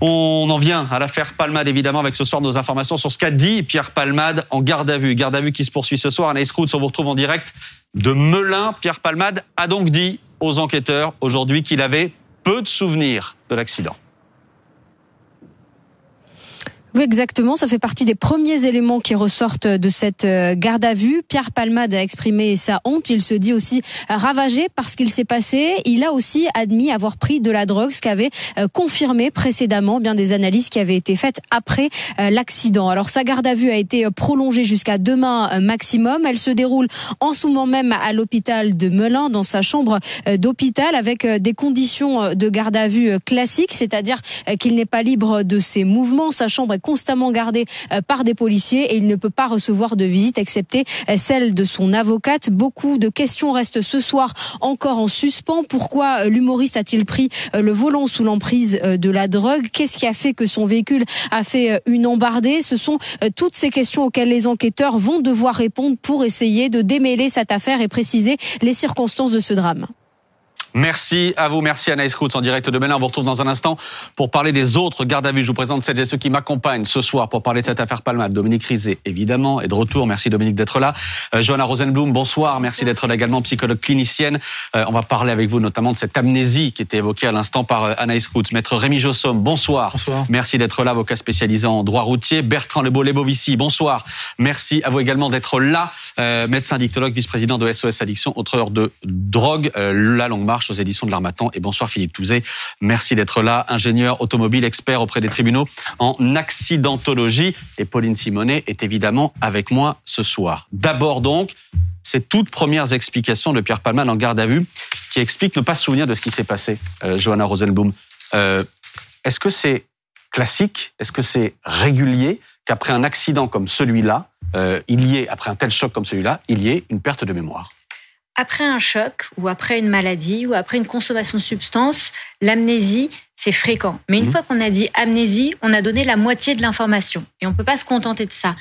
On en vient à l'affaire Palmade, évidemment, avec ce soir nos informations sur ce qu'a dit Pierre Palmade en garde à vue. Garde à vue qui se poursuit ce soir. Anaïs Routes, on vous retrouve en direct de Melun. Pierre Palmade a donc dit aux enquêteurs aujourd'hui qu'il avait peu de souvenirs de l'accident. Oui, exactement. Ça fait partie des premiers éléments qui ressortent de cette euh, garde à vue. Pierre Palmade a exprimé sa honte. Il se dit aussi ravagé par ce qu'il s'est passé. Il a aussi admis avoir pris de la drogue, ce qu'avait euh, confirmé précédemment bien des analyses qui avaient été faites après euh, l'accident. Alors sa garde à vue a été prolongée jusqu'à demain maximum. Elle se déroule en ce moment même à l'hôpital de Melun, dans sa chambre d'hôpital, avec des conditions de garde à vue classiques, c'est-à-dire qu'il n'est pas libre de ses mouvements. Sa chambre est constamment gardé euh, par des policiers et il ne peut pas recevoir de visite excepté euh, celle de son avocate. Beaucoup de questions restent ce soir encore en suspens. Pourquoi euh, l'humoriste a-t-il pris le volant sous l'emprise de la drogue? Qu'est-ce qui a fait que son véhicule a fait une embardée? Ce sont toutes ces questions auxquelles les enquêteurs vont devoir répondre pour essayer de démêler cette affaire et préciser les circonstances de ce drame. Merci à vous, merci Anaïs Routes en direct de Melun. On vous retrouve dans un instant pour parler des autres gardes à vue. Je vous présente celles et ceux qui m'accompagnent ce soir pour parler de cette affaire Palmade. Dominique Rizet, évidemment, est de retour. Merci Dominique d'être là. Euh, Johanna Rosenblum, bonsoir. Merci d'être là également, psychologue clinicienne. Euh, on va parler avec vous notamment de cette amnésie qui était évoquée à l'instant par euh, Anaïs. Maître Rémi Jossom, bonsoir. Bonsoir. Merci d'être là, avocat spécialisé en droit routier. Bertrand Lebeau-Lebovici, bonsoir. Merci à vous également d'être là. Euh, médecin dictologue, vice-président de SOS Addiction, auteur de Drogue, La Longue Marche aux éditions de l'Armatan. Et bonsoir Philippe Touzé. Merci d'être là. Ingénieur automobile, expert auprès des tribunaux en accidentologie. Et Pauline Simonet est évidemment avec moi ce soir. D'abord donc, ces toutes premières explications de Pierre Palman en garde à vue qui explique ne pas se souvenir de ce qui s'est passé, euh, Johanna Rosenblum. Euh, Est-ce que c'est classique? Est-ce que c'est régulier qu'après un accident comme celui-là, euh, il y ait, après un tel choc comme celui-là, il y ait une perte de mémoire? Après un choc ou après une maladie ou après une consommation de substances, l'amnésie, c'est fréquent. Mais une Mhm. fois qu'on a dit amnésie, on a donné la moitié de l'information. Et on ne peut pas se contenter de ça.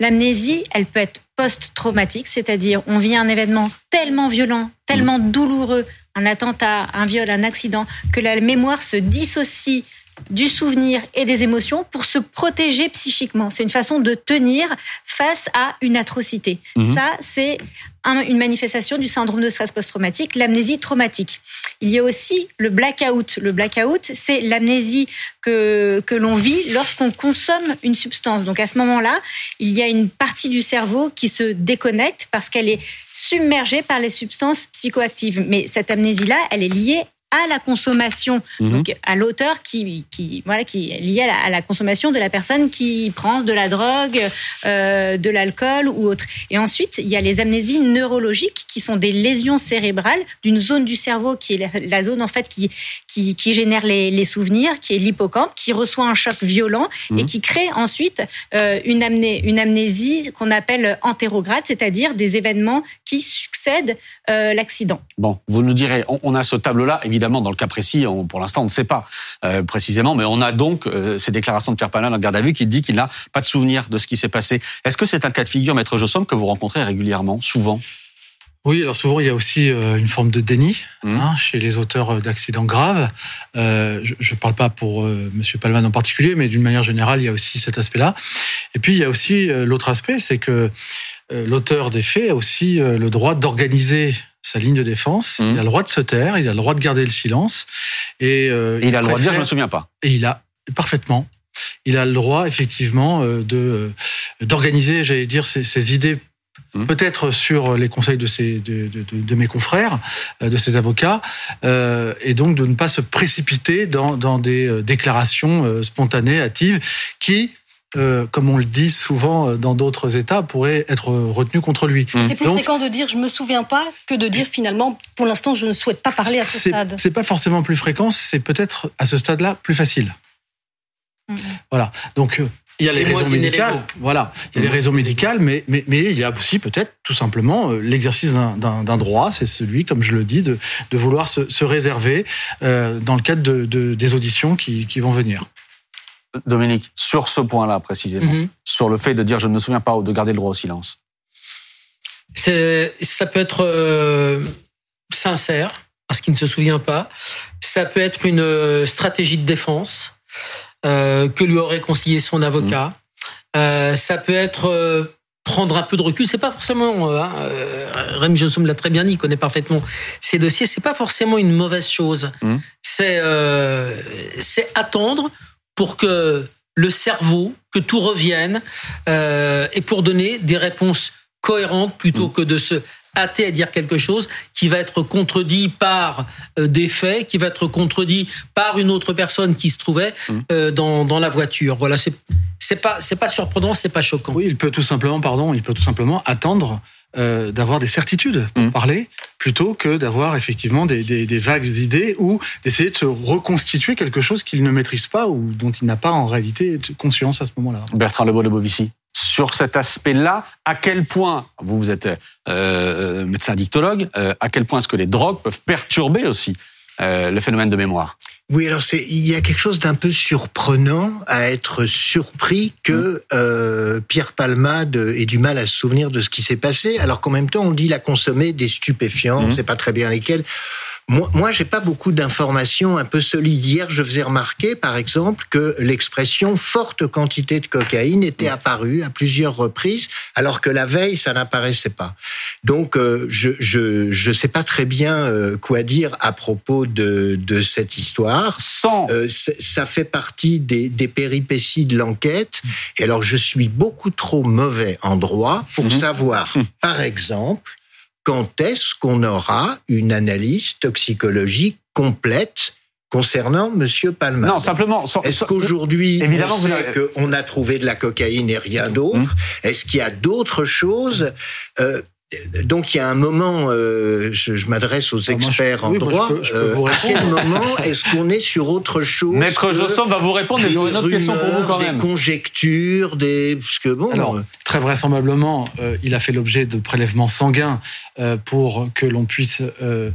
L'amnésie, elle peut être post-traumatique, c'est-à-dire on vit un événement tellement violent, tellement douloureux, un attentat, un viol, un accident, que la mémoire se dissocie du souvenir et des émotions pour se protéger psychiquement. C'est une façon de tenir face à une atrocité. Mhm. Ça, c'est un- une manifestation du syndrome de stress post-traumatique, l'amnésie traumatique. Il y a aussi le blackout. Le blackout, c'est l'amnésie que, que l'on vit lorsqu'on consomme une substance. Donc à ce moment-là, il y a une partie du cerveau qui se déconnecte parce qu'elle est submergée par les substances psychoactives. Mais cette amnésie-là, elle est liée à la consommation, Mhm. donc à l'auteur qui, qui, voilà, qui est lié à la, à la consommation de la personne qui prend de la drogue, euh, de l'alcool ou autre. Et ensuite, il y a les amnésies neurologiques qui sont des lésions cérébrales d'une zone du cerveau qui est la, zone en fait qui, qui, qui génère les, les souvenirs, qui est l'hippocampe, qui reçoit un choc violent et Mhm. qui crée ensuite euh, une, amné, une amnésie qu'on appelle antérograde, c'est-à-dire des événements qui succèdent euh, l'accident. Bon, vous nous direz, on, on a ce tableau-là, évidemment, dans le cas précis, on- pour l'instant, on ne sait pas euh, précisément, mais on a donc euh, ces déclarations de Pierre Palin en garde à vue qui dit qu'il n'a pas de souvenir de ce qui s'est passé. Est-ce que c'est un cas de figure, Maître Jossom, que vous rencontrez régulièrement, souvent? Oui, alors souvent il y a aussi euh, une forme de déni Mhm. hein, chez les auteurs d'accidents graves. Euh, je ne parle pas pour euh, Monsieur Palman en particulier, mais d'une manière générale, il y a aussi cet aspect-là. Et puis il y a aussi euh, l'autre aspect, c'est que l'auteur des faits a aussi le droit d'organiser sa ligne de défense. Mhm. Il a le droit de se taire, il a le droit de garder le silence. Et, euh, Et il a le droit de dire, je ne me souviens pas. et il a parfaitement. Il a le droit, effectivement, euh, de euh, d'organiser, j'allais dire, ses, ses idées. Mhm. Peut-être sur les conseils de, ses, de, de, de- mes confrères, euh, de ses avocats, euh, et donc de ne pas se précipiter dans, dans des déclarations spontanées, hâtives, qui, euh, comme on le dit souvent euh, dans d'autres États, pourraient être euh, retenues contre lui. C'est plus Donc- fréquent de dire je me souviens pas que de dire finalement pour l'instant je ne souhaite pas parler à ce C'est stade. c'est pas forcément plus fréquent, c'est peut-être à ce stade-là plus facile. Mhm. Voilà. Donc euh, il y a les raisons médicales. Voilà. Il y a les raisons médicales, mais, mais, mais il y a aussi peut-être tout simplement euh, l'exercice d'un- d'un d'un droit, c'est celui, comme je le dis, de, de vouloir se, se réserver euh, dans le cadre de, de- des auditions qui, qui vont venir. Dominique, sur ce point-là précisément, Mhm. sur le fait de dire je ne me souviens pas ou de garder le droit au silence. Ça peut être euh, sincère, parce qu'il ne se souvient pas. Ça peut être une euh, stratégie de défense. euh, que lui aurait conseillé son avocat. Euh, ça peut être prendre un peu de recul. C'est pas forcément. Hein, Rémi l'a très bien dit, il connaît parfaitement ces dossiers. C'est pas forcément une mauvaise chose. Mhm. C'est c'est attendre pour que le cerveau, que tout revienne, euh, et pour donner des réponses cohérentes plutôt que de se hâter à dire quelque chose qui va être contredit par euh, des faits, qui va être contredit par une autre personne qui se trouvait Mhm. euh, dans, dans la voiture. Voilà, c'est c'est pas c'est pas surprenant, c'est pas choquant. Oui, il peut tout simplement, pardon, il peut tout simplement attendre euh, d'avoir des certitudes pour Mm. parler, plutôt que d'avoir effectivement des, des, des vagues idées ou d'essayer de se reconstituer quelque chose qu'il ne maîtrise pas ou dont il n'a pas en réalité conscience à ce moment-là. Bertrand Lebeau-Lebovici. Sur cet aspect-là, à quel point, vous, vous êtes euh, médecin dictologue, euh, à quel point est-ce que les drogues peuvent perturber aussi euh, le phénomène de mémoire? Oui, alors c'est il y a quelque chose d'un peu surprenant à être surpris que euh, Pierre Palmade ait du mal à se souvenir de ce qui s'est passé, alors qu'en même temps on dit il a consommé des stupéfiants, on Mhm. ne sait pas très bien lesquels. Moi, moi j'ai pas beaucoup d'informations un peu solides. Hier, je faisais remarquer, par exemple, que l'expression forte quantité de cocaïne était apparue à plusieurs reprises, alors que la veille, ça n'apparaissait pas. Donc, euh, je je je sais pas très bien euh, quoi dire à propos de de cette histoire. Sans Euh, ça fait partie des, des péripéties de l'enquête. Et alors, je suis beaucoup trop mauvais en droit pour Mhm. savoir, par exemple, quand est-ce qu'on aura une analyse toxicologique complète concernant Monsieur Palma. non, simplement. Est-ce qu'aujourd'hui, Évidemment, on sait qu'on a trouvé de la cocaïne et rien d'autre Mhm. Est-ce qu'il y a d'autres choses Euh, donc il y a un moment, euh, je, je m'adresse aux Ah, moi, je- experts en oui, moi, je droit. peux- je peux euh, vous à quel moment est-ce qu'on est sur autre chose Maître que Jossom va vous répondre, mais j'aurais une autre question pour vous quand même. Des conjectures, des parce que bon. Alors, euh, très vraisemblablement, euh, il a fait l'objet de prélèvements sanguins euh, pour que l'on puisse euh,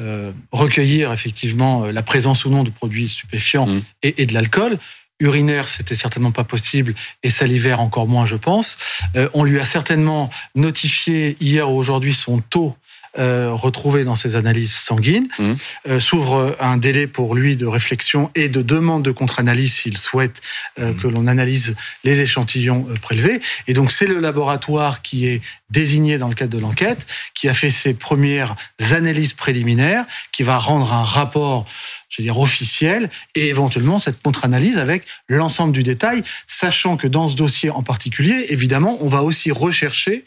euh, recueillir effectivement la présence ou non de produits stupéfiants Mm. et, et de l'alcool. Urinaire, c'était certainement pas possible, et salivaire encore moins, je pense. Euh, on lui a certainement notifié hier ou aujourd'hui son taux euh, retrouvé dans ses analyses sanguines. Mhm. Euh, S'ouvre un délai pour lui de réflexion et de demande de contre-analyse s'il souhaite euh, que l'on analyse les échantillons euh, prélevés. Et donc c'est le laboratoire qui est désigné dans le cadre de l'enquête, qui a fait ses premières analyses préliminaires, qui va rendre un rapport, je veux dire, officiel, et éventuellement cette contre-analyse avec l'ensemble du détail, sachant que dans ce dossier en particulier, évidemment, on va aussi rechercher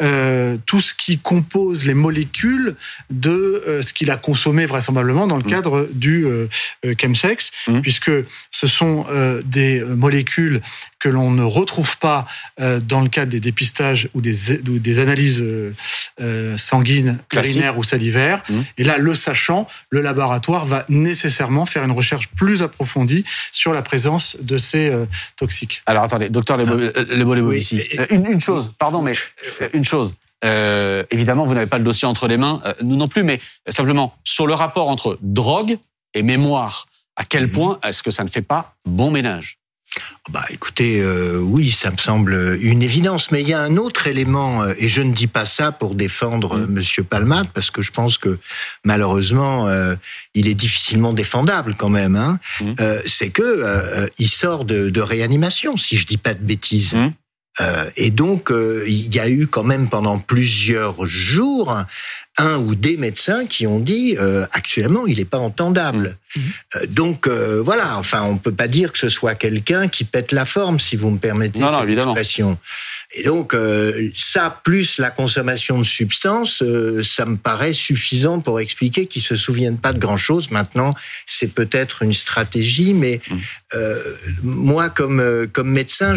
euh, tout ce qui compose les molécules de euh, ce qu'il a consommé vraisemblablement dans le Mm. cadre du euh, euh, chemsex, Mm. puisque ce sont des molécules que l'on ne retrouve pas dans le cadre des dépistages ou des, ou des analyses sanguines, urinaires ou salivaires. Mm. Et là, le sachant, le laboratoire va nécessairement faire une recherche plus approfondie sur la présence de ces euh, toxiques. Alors attendez, docteur Lebeau-Lebovici. Oui. Euh, une, une chose, pardon, mais une chose. Euh, évidemment, vous n'avez pas le dossier entre les mains, euh, nous non plus, mais simplement sur le rapport entre drogue et mémoire. À quel Mhm. point est-ce que ça ne fait pas bon ménage? Bah, écoutez, euh, oui, ça me semble une évidence. Mais il y a un autre élément, euh, et je ne dis pas ça pour défendre Mm. euh, Monsieur Palmade, parce que je pense que malheureusement, euh, il est difficilement défendable quand même. Hein. Mm. Euh, c'est que euh, il sort de, de réanimation, si je dis pas de bêtises. Mm. Euh, et donc, euh, il y a eu quand même pendant plusieurs jours un ou des médecins qui ont dit euh, actuellement il n'est pas entendable. Mhm. Euh, donc euh, voilà, enfin on peut pas dire que ce soit quelqu'un qui pète la forme, si vous me permettez Non, non, cette évidemment. expression. Et donc euh, ça plus la consommation de substances, euh, ça me paraît suffisant pour expliquer qu'ils se souviennent pas de grand chose. Maintenant, c'est peut-être une stratégie, mais Mhm. euh, moi comme euh, comme médecin,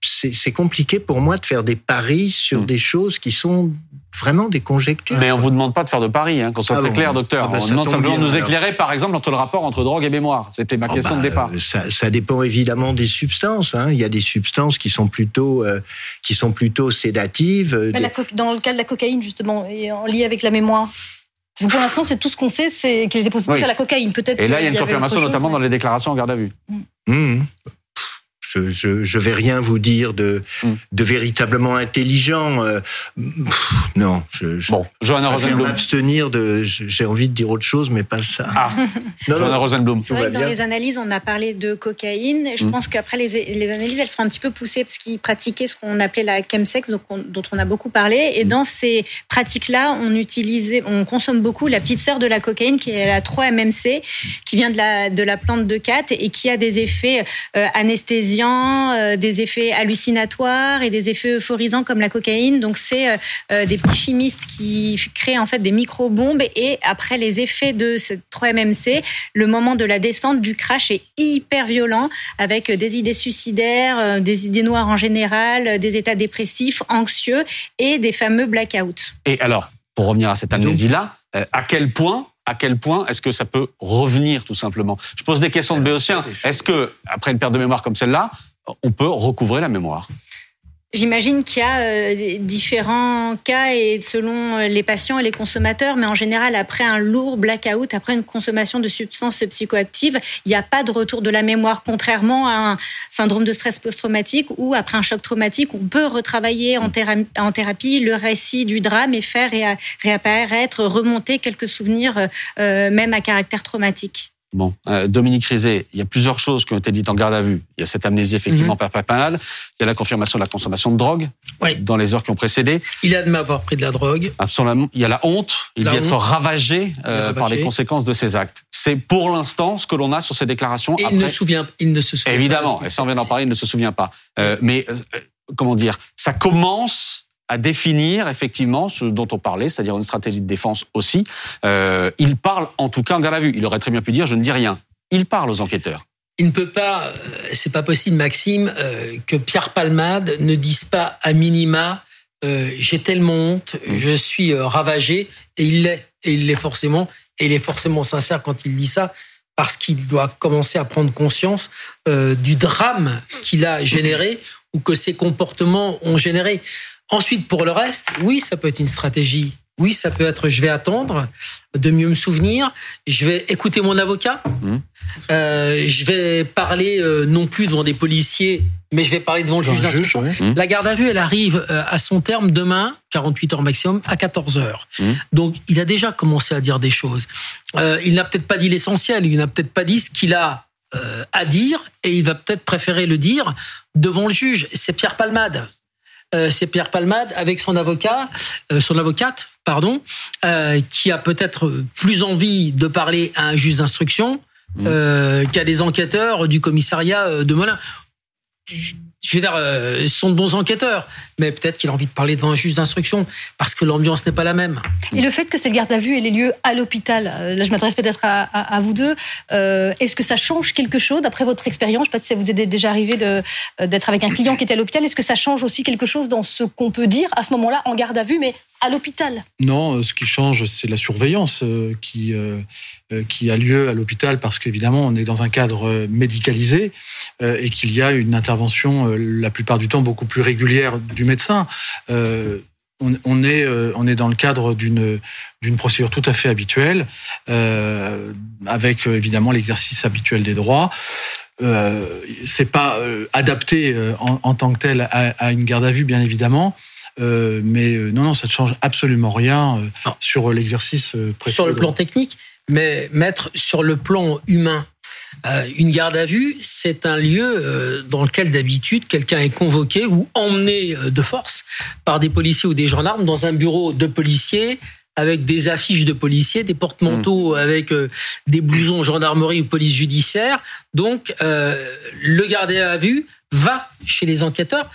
c'est compliqué pour moi de faire des paris sur Mhm. des choses qui sont vraiment des conjectures. Mais on vous demande pas de faire de paris, hein, qu'on soit Ah très bon clair, docteur. Ah bah, on ça demande simplement de nous alors. éclairer, par exemple, entre le rapport entre drogue et mémoire. C'était ma Oh question bah, de départ. euh, Ça, ça dépend évidemment des substances. Hein. Il y a des substances qui sont plutôt euh, qui sont plutôt sédatives. euh, Mais des- la co- dans le cas de la cocaïne, justement, et en lien avec la mémoire. Pour l'instant, c'est tout ce qu'on sait, c'est qu'il était positif Oui. à la cocaïne. Peut-être. Et là, il y a une confirmation, chose, notamment mais- dans les déclarations en garde à vue. Mmh. Je, je, je vais rien vous dire de, Mm. de véritablement intelligent. Euh, pff, non, je, je Bon, Johanna Rosenblum. m'abstenir de. J'ai envie de dire autre chose, mais pas ça. Ah, non, Johanna non. Rosenblum. C'est vrai que dans bien. les analyses, on a parlé de cocaïne. Je Mm. pense qu'après, les, les analyses, elles sont un petit peu poussées parce qu'ils pratiquaient ce qu'on appelait la chemsex, donc on- dont on a beaucoup parlé. Et Mm. dans ces pratiques-là, on utilisait, on consomme beaucoup la petite sœur de la cocaïne, qui est la 3-MMC, qui vient de la, de la plante de cat et qui a des effets euh, euh, des effets hallucinatoires et des effets euphorisants comme la cocaïne. Donc, c'est euh, euh, des petits chimistes qui créent en fait des micro-bombes et après les effets de cette 3-MMC, le moment de la descente du crash est hyper violent avec des idées suicidaires, euh, des idées noires en général, des états dépressifs, anxieux et des fameux blackouts. Et alors, pour revenir à cette amnésie-là, euh, à quel point à quel point est-ce que ça peut revenir tout simplement. Je pose des questions de béotien. Est-ce que, après une perte de mémoire comme celle-là, on peut recouvrer la mémoire? J'imagine qu'il y a euh, différents cas et selon euh, les patients et les consommateurs, mais en général, après un lourd blackout, après une consommation de substances psychoactives, il n'y a pas de retour de la mémoire, contrairement à un syndrome de stress post-traumatique où, après un choc traumatique, on peut retravailler en, en thérapie le récit du drame et faire réa- réapparaître, remonter quelques souvenirs, euh, même à caractère traumatique. Bon, euh, Dominique Rizet, il y a plusieurs choses qui ont été dites en garde à vue. Il y a cette amnésie effectivement par panade. Il y a la confirmation de la consommation de drogue Oui. dans les heures qui ont précédé. Il admet avoir pris de la drogue. Absolument. Il y a la honte. Il La dit être ravagé, euh, ravagé. par les conséquences de ses actes. C'est pour l'instant ce que l'on a sur ces déclarations. Et Après, il ne, souvient, il ne se souvient pas de évidemment, ce et ça on vient d'en parler, il ne se souvient pas. Euh, mais comment dire? Ça commence à définir effectivement ce dont on parlait, c'est-à-dire une stratégie de défense aussi. Euh, il parle en tout cas en garde à vue. Il aurait très bien pu dire je ne dis rien. Il parle aux enquêteurs. Il ne peut pas, euh, c'est pas possible, Maxime, euh, que Pierre Palmade ne dise pas à minima euh, j'ai tellement honte, Mm. je suis ravagé, et il l'est, et il l'est forcément, et il est forcément sincère quand il dit ça, parce qu'il doit commencer à prendre conscience euh, du drame qu'il a généré ou que ses comportements ont généré. Ensuite, pour le reste, oui, ça peut être une stratégie. Oui, ça peut être je vais attendre de mieux me souvenir, je vais écouter mon avocat, Mhm. euh, je vais parler euh, non plus devant des policiers, mais je vais parler devant le juge d'instruction. oui. La garde à vue, elle arrive euh, à son terme demain, 48 heures maximum, à 14 heures. Mhm. Donc, il a déjà commencé à dire des choses. Euh, il n'a peut-être pas dit l'essentiel, il n'a peut-être pas dit ce qu'il a euh, à dire, et il va peut-être préférer le dire devant le juge. C'est Pierre Palmade. Euh, c'est Pierre Palmade avec son avocat, euh, son avocate, pardon, euh, qui a peut-être plus envie de parler à un juge d'instruction euh, qu'à des enquêteurs du commissariat de Melun. Je je veux dire, euh, ce sont de bons enquêteurs, mais peut-être qu'il a envie de parler devant un juge d'instruction parce que l'ambiance n'est pas la même. Et le fait que cette garde à vue ait les lieux à l'hôpital, euh, là je m'adresse peut-être à, à- à vous deux, euh, est-ce que ça change quelque chose d'après votre expérience? Je sais pas si ça vous est déjà arrivé euh, d'être avec un client qui était à l'hôpital. Est-ce que ça change aussi quelque chose dans ce qu'on peut dire à ce moment-là en garde à vue, mais à l'hôpital? Non, ce qui change, c'est la surveillance qui, euh, qui a lieu à l'hôpital parce qu'évidemment, on est dans un cadre médicalisé euh, et qu'il y a une intervention la plupart du temps beaucoup plus régulière du médecin. Euh, on, on est, euh, on est dans le cadre d'une d'une procédure tout à fait habituelle, euh, avec évidemment l'exercice habituel des droits. C'est pas adapté en, en tant que tel à, à une garde à vue, bien évidemment. Mais non, non, ça ne change absolument rien sur l'exercice sur le plan technique, mais mettre sur le plan humain. Euh, une garde à vue, c'est un lieu euh, dans lequel d'habitude quelqu'un est convoqué ou emmené euh, de force par des policiers ou des gendarmes dans un bureau de policiers avec des affiches de policiers, des porte-manteaux avec euh, des blousons gendarmerie ou police judiciaire. Donc, euh, le gardé à vue va chez les enquêteurs.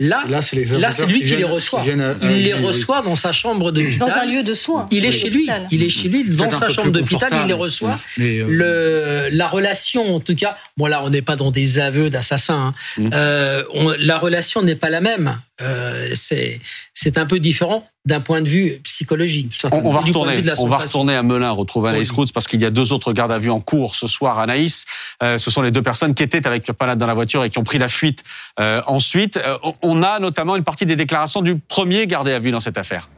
Là, Là, c'est lui qui qui les reçoit. qui viennent à- à Il les reçoit dans sa chambre de Dans un lieu de soins il est chez lui. Il est chez lui, dans sa chambre d'hôpital, il les reçoit. Mais, euh, Le, la relation, en tout cas, bon là, on n'est pas dans des aveux d'assassins. hein. Mhm. Euh, la relation n'est pas la même. Euh, c'est un peu différent d'un point de vue psychologique. On, on va retourner, on va retourner à Melun, retrouver Anaïs Oui. Roots, parce qu'il y a deux autres gardes à vue en cours ce soir. Anaïs, euh, ce sont les deux personnes qui étaient avec Pierre Palade dans la voiture et qui ont pris la fuite. Euh, ensuite, euh, on a notamment une partie des déclarations du premier gardé à vue dans cette affaire.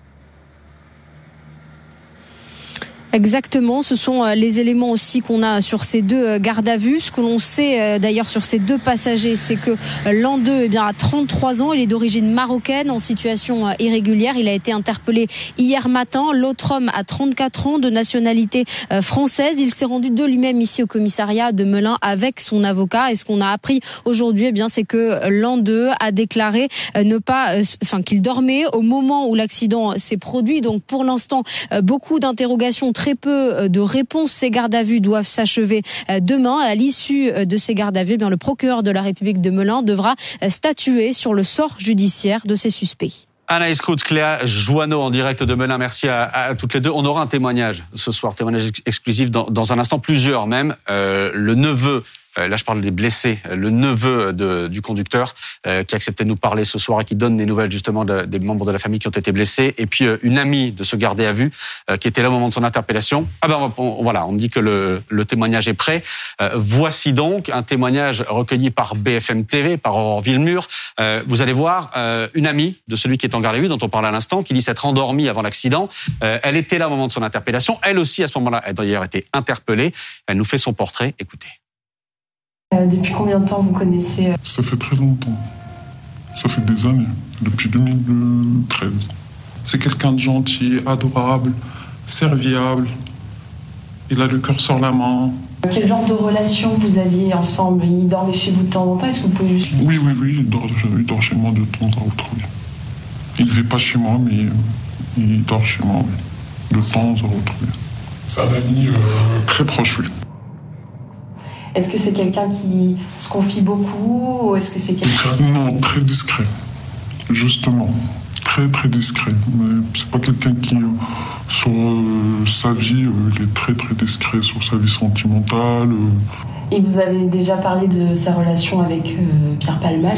Exactement, ce sont euh, les éléments aussi qu'on a sur ces deux euh, gardes à vue. Ce que l'on sait euh, d'ailleurs sur ces deux passagers, c'est que l'un d'eux eh bien, a 33 ans, il est d'origine marocaine, en situation irrégulière. Il a été interpellé hier matin. L'autre homme a 34 ans, de nationalité française. Il s'est rendu de lui-même ici au commissariat de Melun avec son avocat. Et ce qu'on a appris aujourd'hui, eh bien, c'est que l'un d'eux a déclaré ne pas, enfin, qu'il dormait au moment où l'accident s'est produit. Donc, pour l'instant, beaucoup d'interrogations très peu euh, de réponses. Ces gardes à vue doivent s'achever euh, demain. À l'issue euh, de ces gardes à vue, eh bien, le procureur de la République de Melun devra statuer sur le sort judiciaire de ces suspects. Anaïs Koutz, Cléa Joanneau en direct de Melun. Merci à, toutes les deux. On aura un témoignage ce soir, témoignage exclusif dans, un instant, plusieurs même. le neveu là je parle des blessés, euh, le neveu de, du conducteur euh, qui a accepté de nous parler ce soir et qui donne des nouvelles justement des membres de la famille qui ont été blessés, et puis une amie de ce gardé à vue qui était là au moment de son interpellation. Ah ben voilà, on me dit que le, le témoignage est prêt. voici donc un témoignage recueilli par BFM TV, par Aurore Villemur. vous allez voir une amie de celui qui est en garde à vue, dont on parle à l'instant, qui dit s'être endormie avant l'accident. elle était là au moment de son interpellation. Elle aussi, à ce moment-là, a d'ailleurs été interpellée. Elle nous fait son portrait. Écoutez. Euh, depuis combien de temps vous connaissez euh Ça fait très longtemps. Ça fait des années, depuis 2013. C'est quelqu'un de gentil, adorable, serviable. Il a le cœur sur la main. Quel genre de relation vous aviez ensemble? Il dormait chez vous de temps en temps Est-ce que vous pouvez juste... Oui, oui, oui, il dort, il dort chez moi de temps en temps. Il ne vit pas chez moi, mais il dort chez moi, oui. De temps en temps. C'est un ami euh, très proche, oui. Est-ce que c'est quelqu'un qui se confie beaucoup ou est-ce que c'est quelqu'un... Non, très discret, justement. Très très discret. Mais c'est pas quelqu'un qui, euh, sur euh, sa vie, euh, il est très très discret sur sa vie sentimentale. Et vous avez déjà parlé de sa relation avec Pierre Palman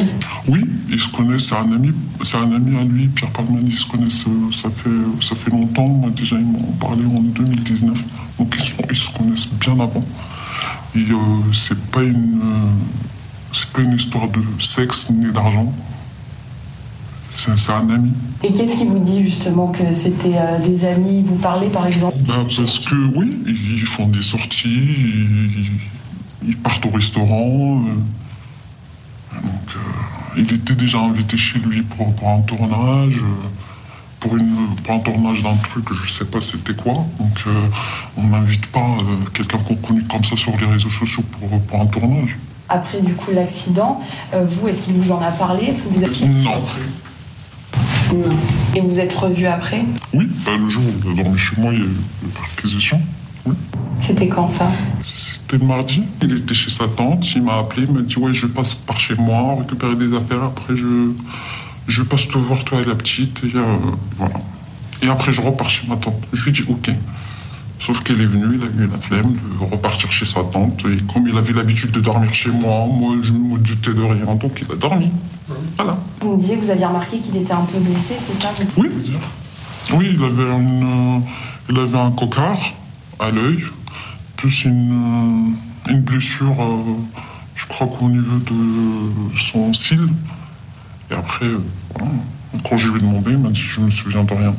Oui, ils se connaissent, c'est un ami, c'est un ami à lui, Pierre Palman, ils se connaissent, ça fait, ça fait longtemps, moi déjà ils m'ont parlé en 2019, donc ils, ils se connaissent bien avant. Euh, c'est pas une euh, c'est pas une histoire de sexe ni d'argent. C'est un ami. Et qu'est-ce qui vous dit justement que c'était euh, des amis? Vous parlez par exemple? Ben, Parce que oui, ils font des sorties, ils, partent au restaurant. donc, il était déjà invité chez lui pour, pour un tournage pour, une, un tournage d'un truc, je sais pas c'était quoi. Donc euh, on n'invite pas euh, quelqu'un qu'on connaît comme ça sur les réseaux sociaux pour, pour un tournage. Après du coup l'accident, euh, vous, est-ce qu'il vous en a parlé? Est-ce que vous êtes... Non. Et vous êtes revu après? Oui, bah, le jour où il a dormi chez moi, il y a eu une perquisition. Oui. C'était quand ça? C'était le mardi. Il était chez sa tante, il m'a appelé, il m'a dit ouais je passe par chez moi, récupérer des affaires, après je je passe te voir toi et la petite, et euh, voilà. Et après, je repars chez ma tante. Je lui dis ok. Sauf qu'elle est venue, il a eu la flemme de repartir chez sa tante. Et comme il avait l'habitude de dormir chez moi, moi, je me doutais de rien, donc il a dormi. Voilà. Vous me disiez que vous aviez remarqué qu'il était un peu blessé, c'est ça Oui, oui, il avait, une, il avait un cocard à l'œil, plus une, une blessure, euh, je crois qu'au niveau de son cil. Et après, euh, quand je lui ai demandé, il m'a dit Je me souviens de rien.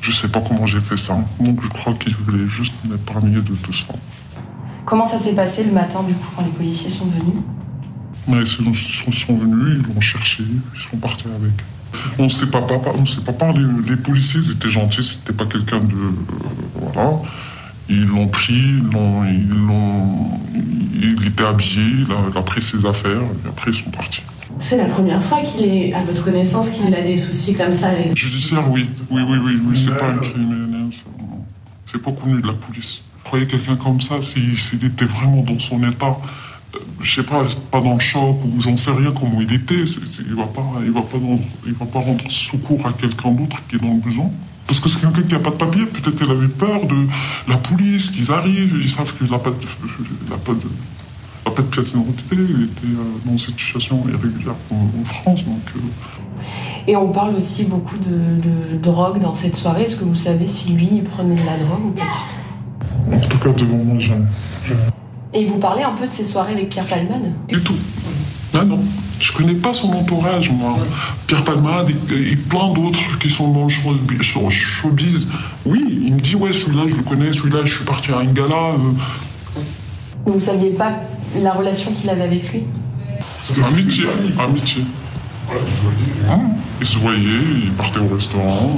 Je sais pas comment j'ai fait ça. Donc je crois qu'il voulait juste m'épargner de tout ça. Comment ça s'est passé le matin, du coup, quand les policiers sont venus? Mais ils sont, venus, ils l'ont cherché, ils sont partis avec. On ne sait pas, pas parler. Les policiers étaient gentils, c'était pas quelqu'un de. Euh, voilà. Ils l'ont pris, ils l'ont, il était habillé, il a, pris ses affaires, et après ils sont partis. C'est la première fois qu'il est, à votre connaissance, qu'il a des soucis comme ça avec... Judiciaire, oui. Oui, oui, oui, oui. c'est pas un criminel. C'est pas connu de la police. Croyez quelqu'un comme ça, s'il était vraiment dans son état, euh, je sais pas, pas dans le choc ou j'en sais rien comment il était, il va pas, il va pas, il rendre secours à quelqu'un d'autre qui est dans le besoin. Parce que c'est quelqu'un qui n'a pas de papier, peut-être qu'il avait peur de la police, qu'ils arrivent, ils savent qu'il n'a pas de pas de pièce d'identité, il était euh, dans cette situation irrégulière en, France. Donc, euh. Et on parle aussi beaucoup de, drogue dans cette soirée. Est-ce que vous savez si lui, il prenait de la drogue ou pas En tout cas, devant moi, jamais. Et vous parlez un peu de ces soirées avec Pierre Palman Du tout. Ah non, je connais pas son entourage, moi. Pierre Palmade et, et plein d'autres qui sont dans le showbiz-. Oui, il me dit, ouais, celui-là, je le connais, celui-là, je suis parti à un gala. euh, vous saviez pas la relation qu'il avait avec lui amitié, amitié. Hum, Ils se voyaient, ils partaient au restaurant.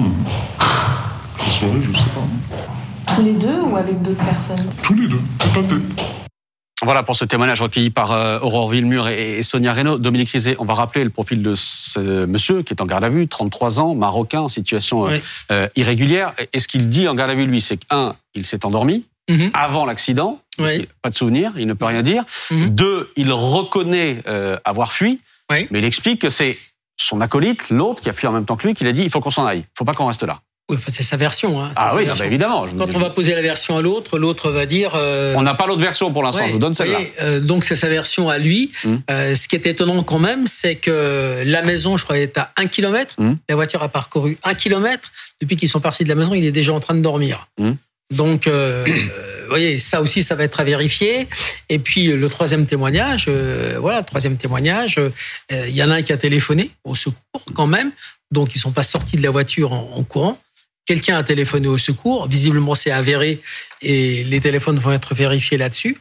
Les soirées, je sais pas. Tous les deux ou avec d'autres personnes Tous les deux, tête à tête. Voilà pour ce témoignage recueilli par euh, Aurore Villemur et, Sonia Reynaud. Dominique Rizet, on va rappeler le profil de ce monsieur qui est en garde à vue, 33 ans, marocain, en situation euh, Oui. euh, irrégulière. Et ce qu'il dit en garde à vue, lui, c'est qu'un, il s'est endormi Mhm. avant l'accident, Oui. Pas de souvenir, il ne peut rien dire. Mhm. Deux, il reconnaît euh, avoir fui, Oui. mais il explique que c'est son acolyte, l'autre, qui a fui en même temps que lui, qui l'a dit il faut qu'on s'en aille, il faut pas qu'on reste là. Oui, enfin, c'est sa version. Hein, Ah oui, version. bah, évidemment. Quand on va poser la version à l'autre, l'autre va dire. euh, On n'a pas l'autre version pour l'instant, Ouais, je vous donne celle-là. euh, donc c'est sa version à lui. Mm. Euh, ce qui est étonnant quand même, c'est que la maison, je crois, est à un kilomètre. Mm. La voiture a parcouru un kilomètre. Depuis qu'ils sont partis de la maison, il est déjà en train de dormir. Mm. Donc, euh, euh, vous voyez, ça aussi, ça va être à vérifier. Et puis le troisième témoignage, euh, voilà, le troisième témoignage, euh, il y en a un qui a téléphoné au secours quand même. Donc ils sont pas sortis de la voiture en, en courant. Quelqu'un a téléphoné au secours. Visiblement, c'est avéré et les téléphones vont être vérifiés là-dessus.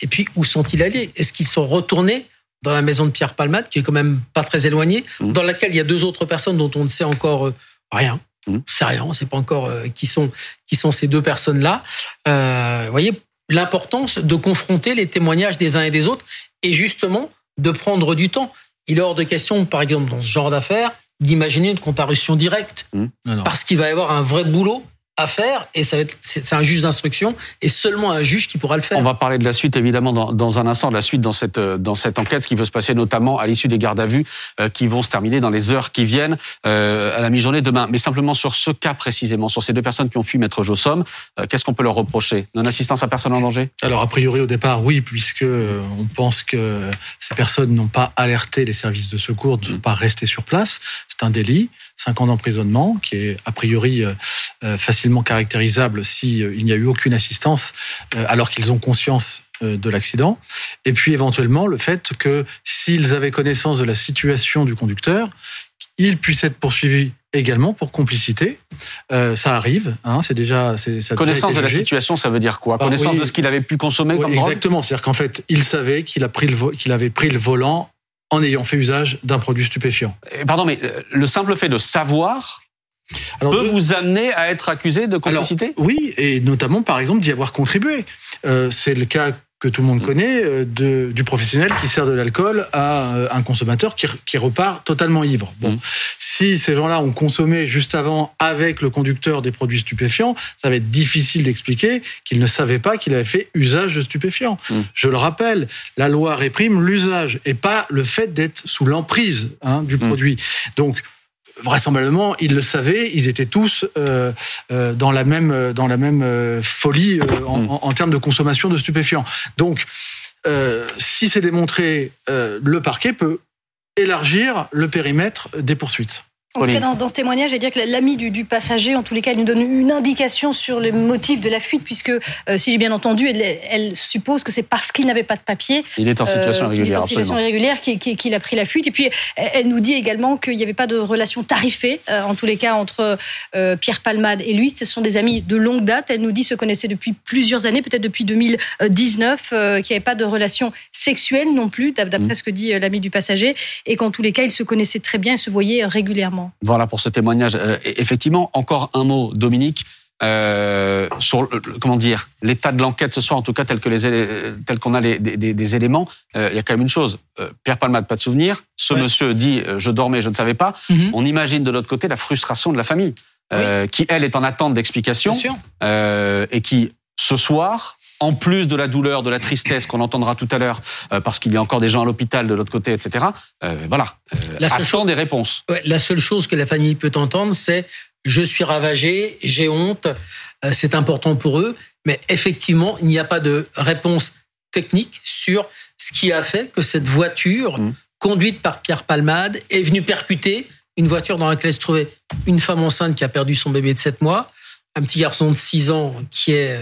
Et puis, où sont-ils allés? Est-ce qu'ils sont retournés dans la maison de Pierre Palmade, qui est quand même pas très éloignée, Mhm. dans laquelle il y a deux autres personnes dont on ne sait encore euh, rien? C'est rien, on ne sait pas encore euh, qui sont qui sont ces deux personnes-là. Euh, vous voyez l'importance de confronter les témoignages des uns et des autres et justement de prendre du temps. Il est hors de question, par exemple, dans ce genre d'affaires, d'imaginer une comparution directe Non, non. parce qu'il va y avoir un vrai boulot à faire et ça va être c'est c'est un juge d'instruction et seulement un juge qui pourra le faire. On va parler de la suite évidemment dans, dans un instant, de la suite dans cette euh, dans cette enquête, ce qui peut se passer notamment à l'issue des gardes à vue euh, qui vont se terminer dans les heures qui viennent euh, à la mi-journée demain. Mais simplement sur ce cas précisément, sur ces deux personnes qui ont fui Maître Jossom, euh, qu'est-ce qu'on peut leur reprocher? Non-assistance à personne en danger? Alors, a priori, au départ, oui, puisque on pense que ces personnes n'ont pas alerté les services de secours, ne sont pas restées sur place. C'est un délit, cinq ans d'emprisonnement, qui est a priori euh, euh, facilement caractérisable si euh, il n'y a eu aucune assistance, alors qu'ils ont conscience de l'accident. Et puis, éventuellement, le fait que s'ils avaient connaissance de la situation du conducteur, ils puissent être poursuivis également pour complicité. Euh, ça arrive, hein, c'est déjà... Connaissance de la situation, ça veut dire quoi Bah, Connaissance oui. de ce qu'il avait pu consommer Oui, comme exactement. C'est-à-dire qu'en fait, il savait qu'il avait pris le volant en ayant fait usage d'un produit stupéfiant. Eh, Pardon, mais euh, le simple fait de savoir Alors, peut de- vous amener à être accusé de alors, complicité? oui, et notamment par exemple d'y avoir contribué. Euh, c'est le cas que tout le monde Mm. connaît euh, de, du professionnel qui sert de l'alcool à euh, un consommateur qui, qui repart totalement ivre. Bon, Mm. si ces gens-là ont consommé juste avant avec le conducteur des produits stupéfiants, ça va être difficile d'expliquer qu'ils ne savaient pas qu'il avait fait usage de stupéfiants. Mm. Je le rappelle, la loi réprime l'usage et pas le fait d'être sous l'emprise hein, du produit. Donc vraisemblablement, ils le savaient, ils étaient tous euh, euh, dans la même euh, dans la même euh, folie euh, en, Mm. en- en termes de consommation de stupéfiants. Donc, euh, si c'est démontré, euh, le parquet peut élargir le périmètre des poursuites. En tout cas, dans, dans ce témoignage, j'allais dire que l'ami du, du passager, en tous les cas, elle nous donne une indication sur le motif de la fuite, puisque, euh, si j'ai bien entendu, elle, elle suppose que c'est parce qu'il n'avait pas de papier Il est en situation euh, qu'il est irrégulière, en situation irrégulière, qu'il a pris la fuite. Et puis, elle nous dit également qu'il n'y avait pas de relation tarifée, euh, en tous les cas, entre euh, Pierre Palmade et lui. Ce sont des amis de longue date. Elle nous dit se connaissaient depuis plusieurs années, peut-être depuis 2019, euh, qu'il n'y avait pas de relation sexuelle non plus, d'ap- d'après Mm. ce que dit euh, l'ami du passager, et qu'en tous les cas, ils se connaissaient très bien et se voyaient euh, Voilà pour ce témoignage. Euh, effectivement, encore un mot, Dominique, euh, sur comment dire l'état de l'enquête ce soir, en tout cas tel que les euh, tel qu'on a les, des, des- des éléments. euh, Il y a quand même une chose. Euh, Pierre Palmade, pas de souvenir. Ce Ouais. monsieur dit euh, je dormais, je ne savais pas. Mhm. On imagine de l'autre côté la frustration de la famille, euh, qui elle est en attente d'explications Bien sûr. euh, et qui ce soir. En plus de la douleur, de la tristesse qu'on entendra tout à l'heure, euh, parce qu'il y a encore des gens à l'hôpital de l'autre côté, etc. euh, voilà, euh, attend des réponses. Ouais, la seule chose que la famille peut entendre, c'est je suis ravagé, j'ai honte, euh, c'est important pour eux, mais effectivement, il n'y a pas de réponse technique sur ce qui a fait que cette voiture, Mhm. conduite par Pierre Palmade, est venue percuter une voiture dans laquelle se trouvait une femme enceinte qui a perdu son bébé de 7 mois, un petit garçon de 6 ans qui est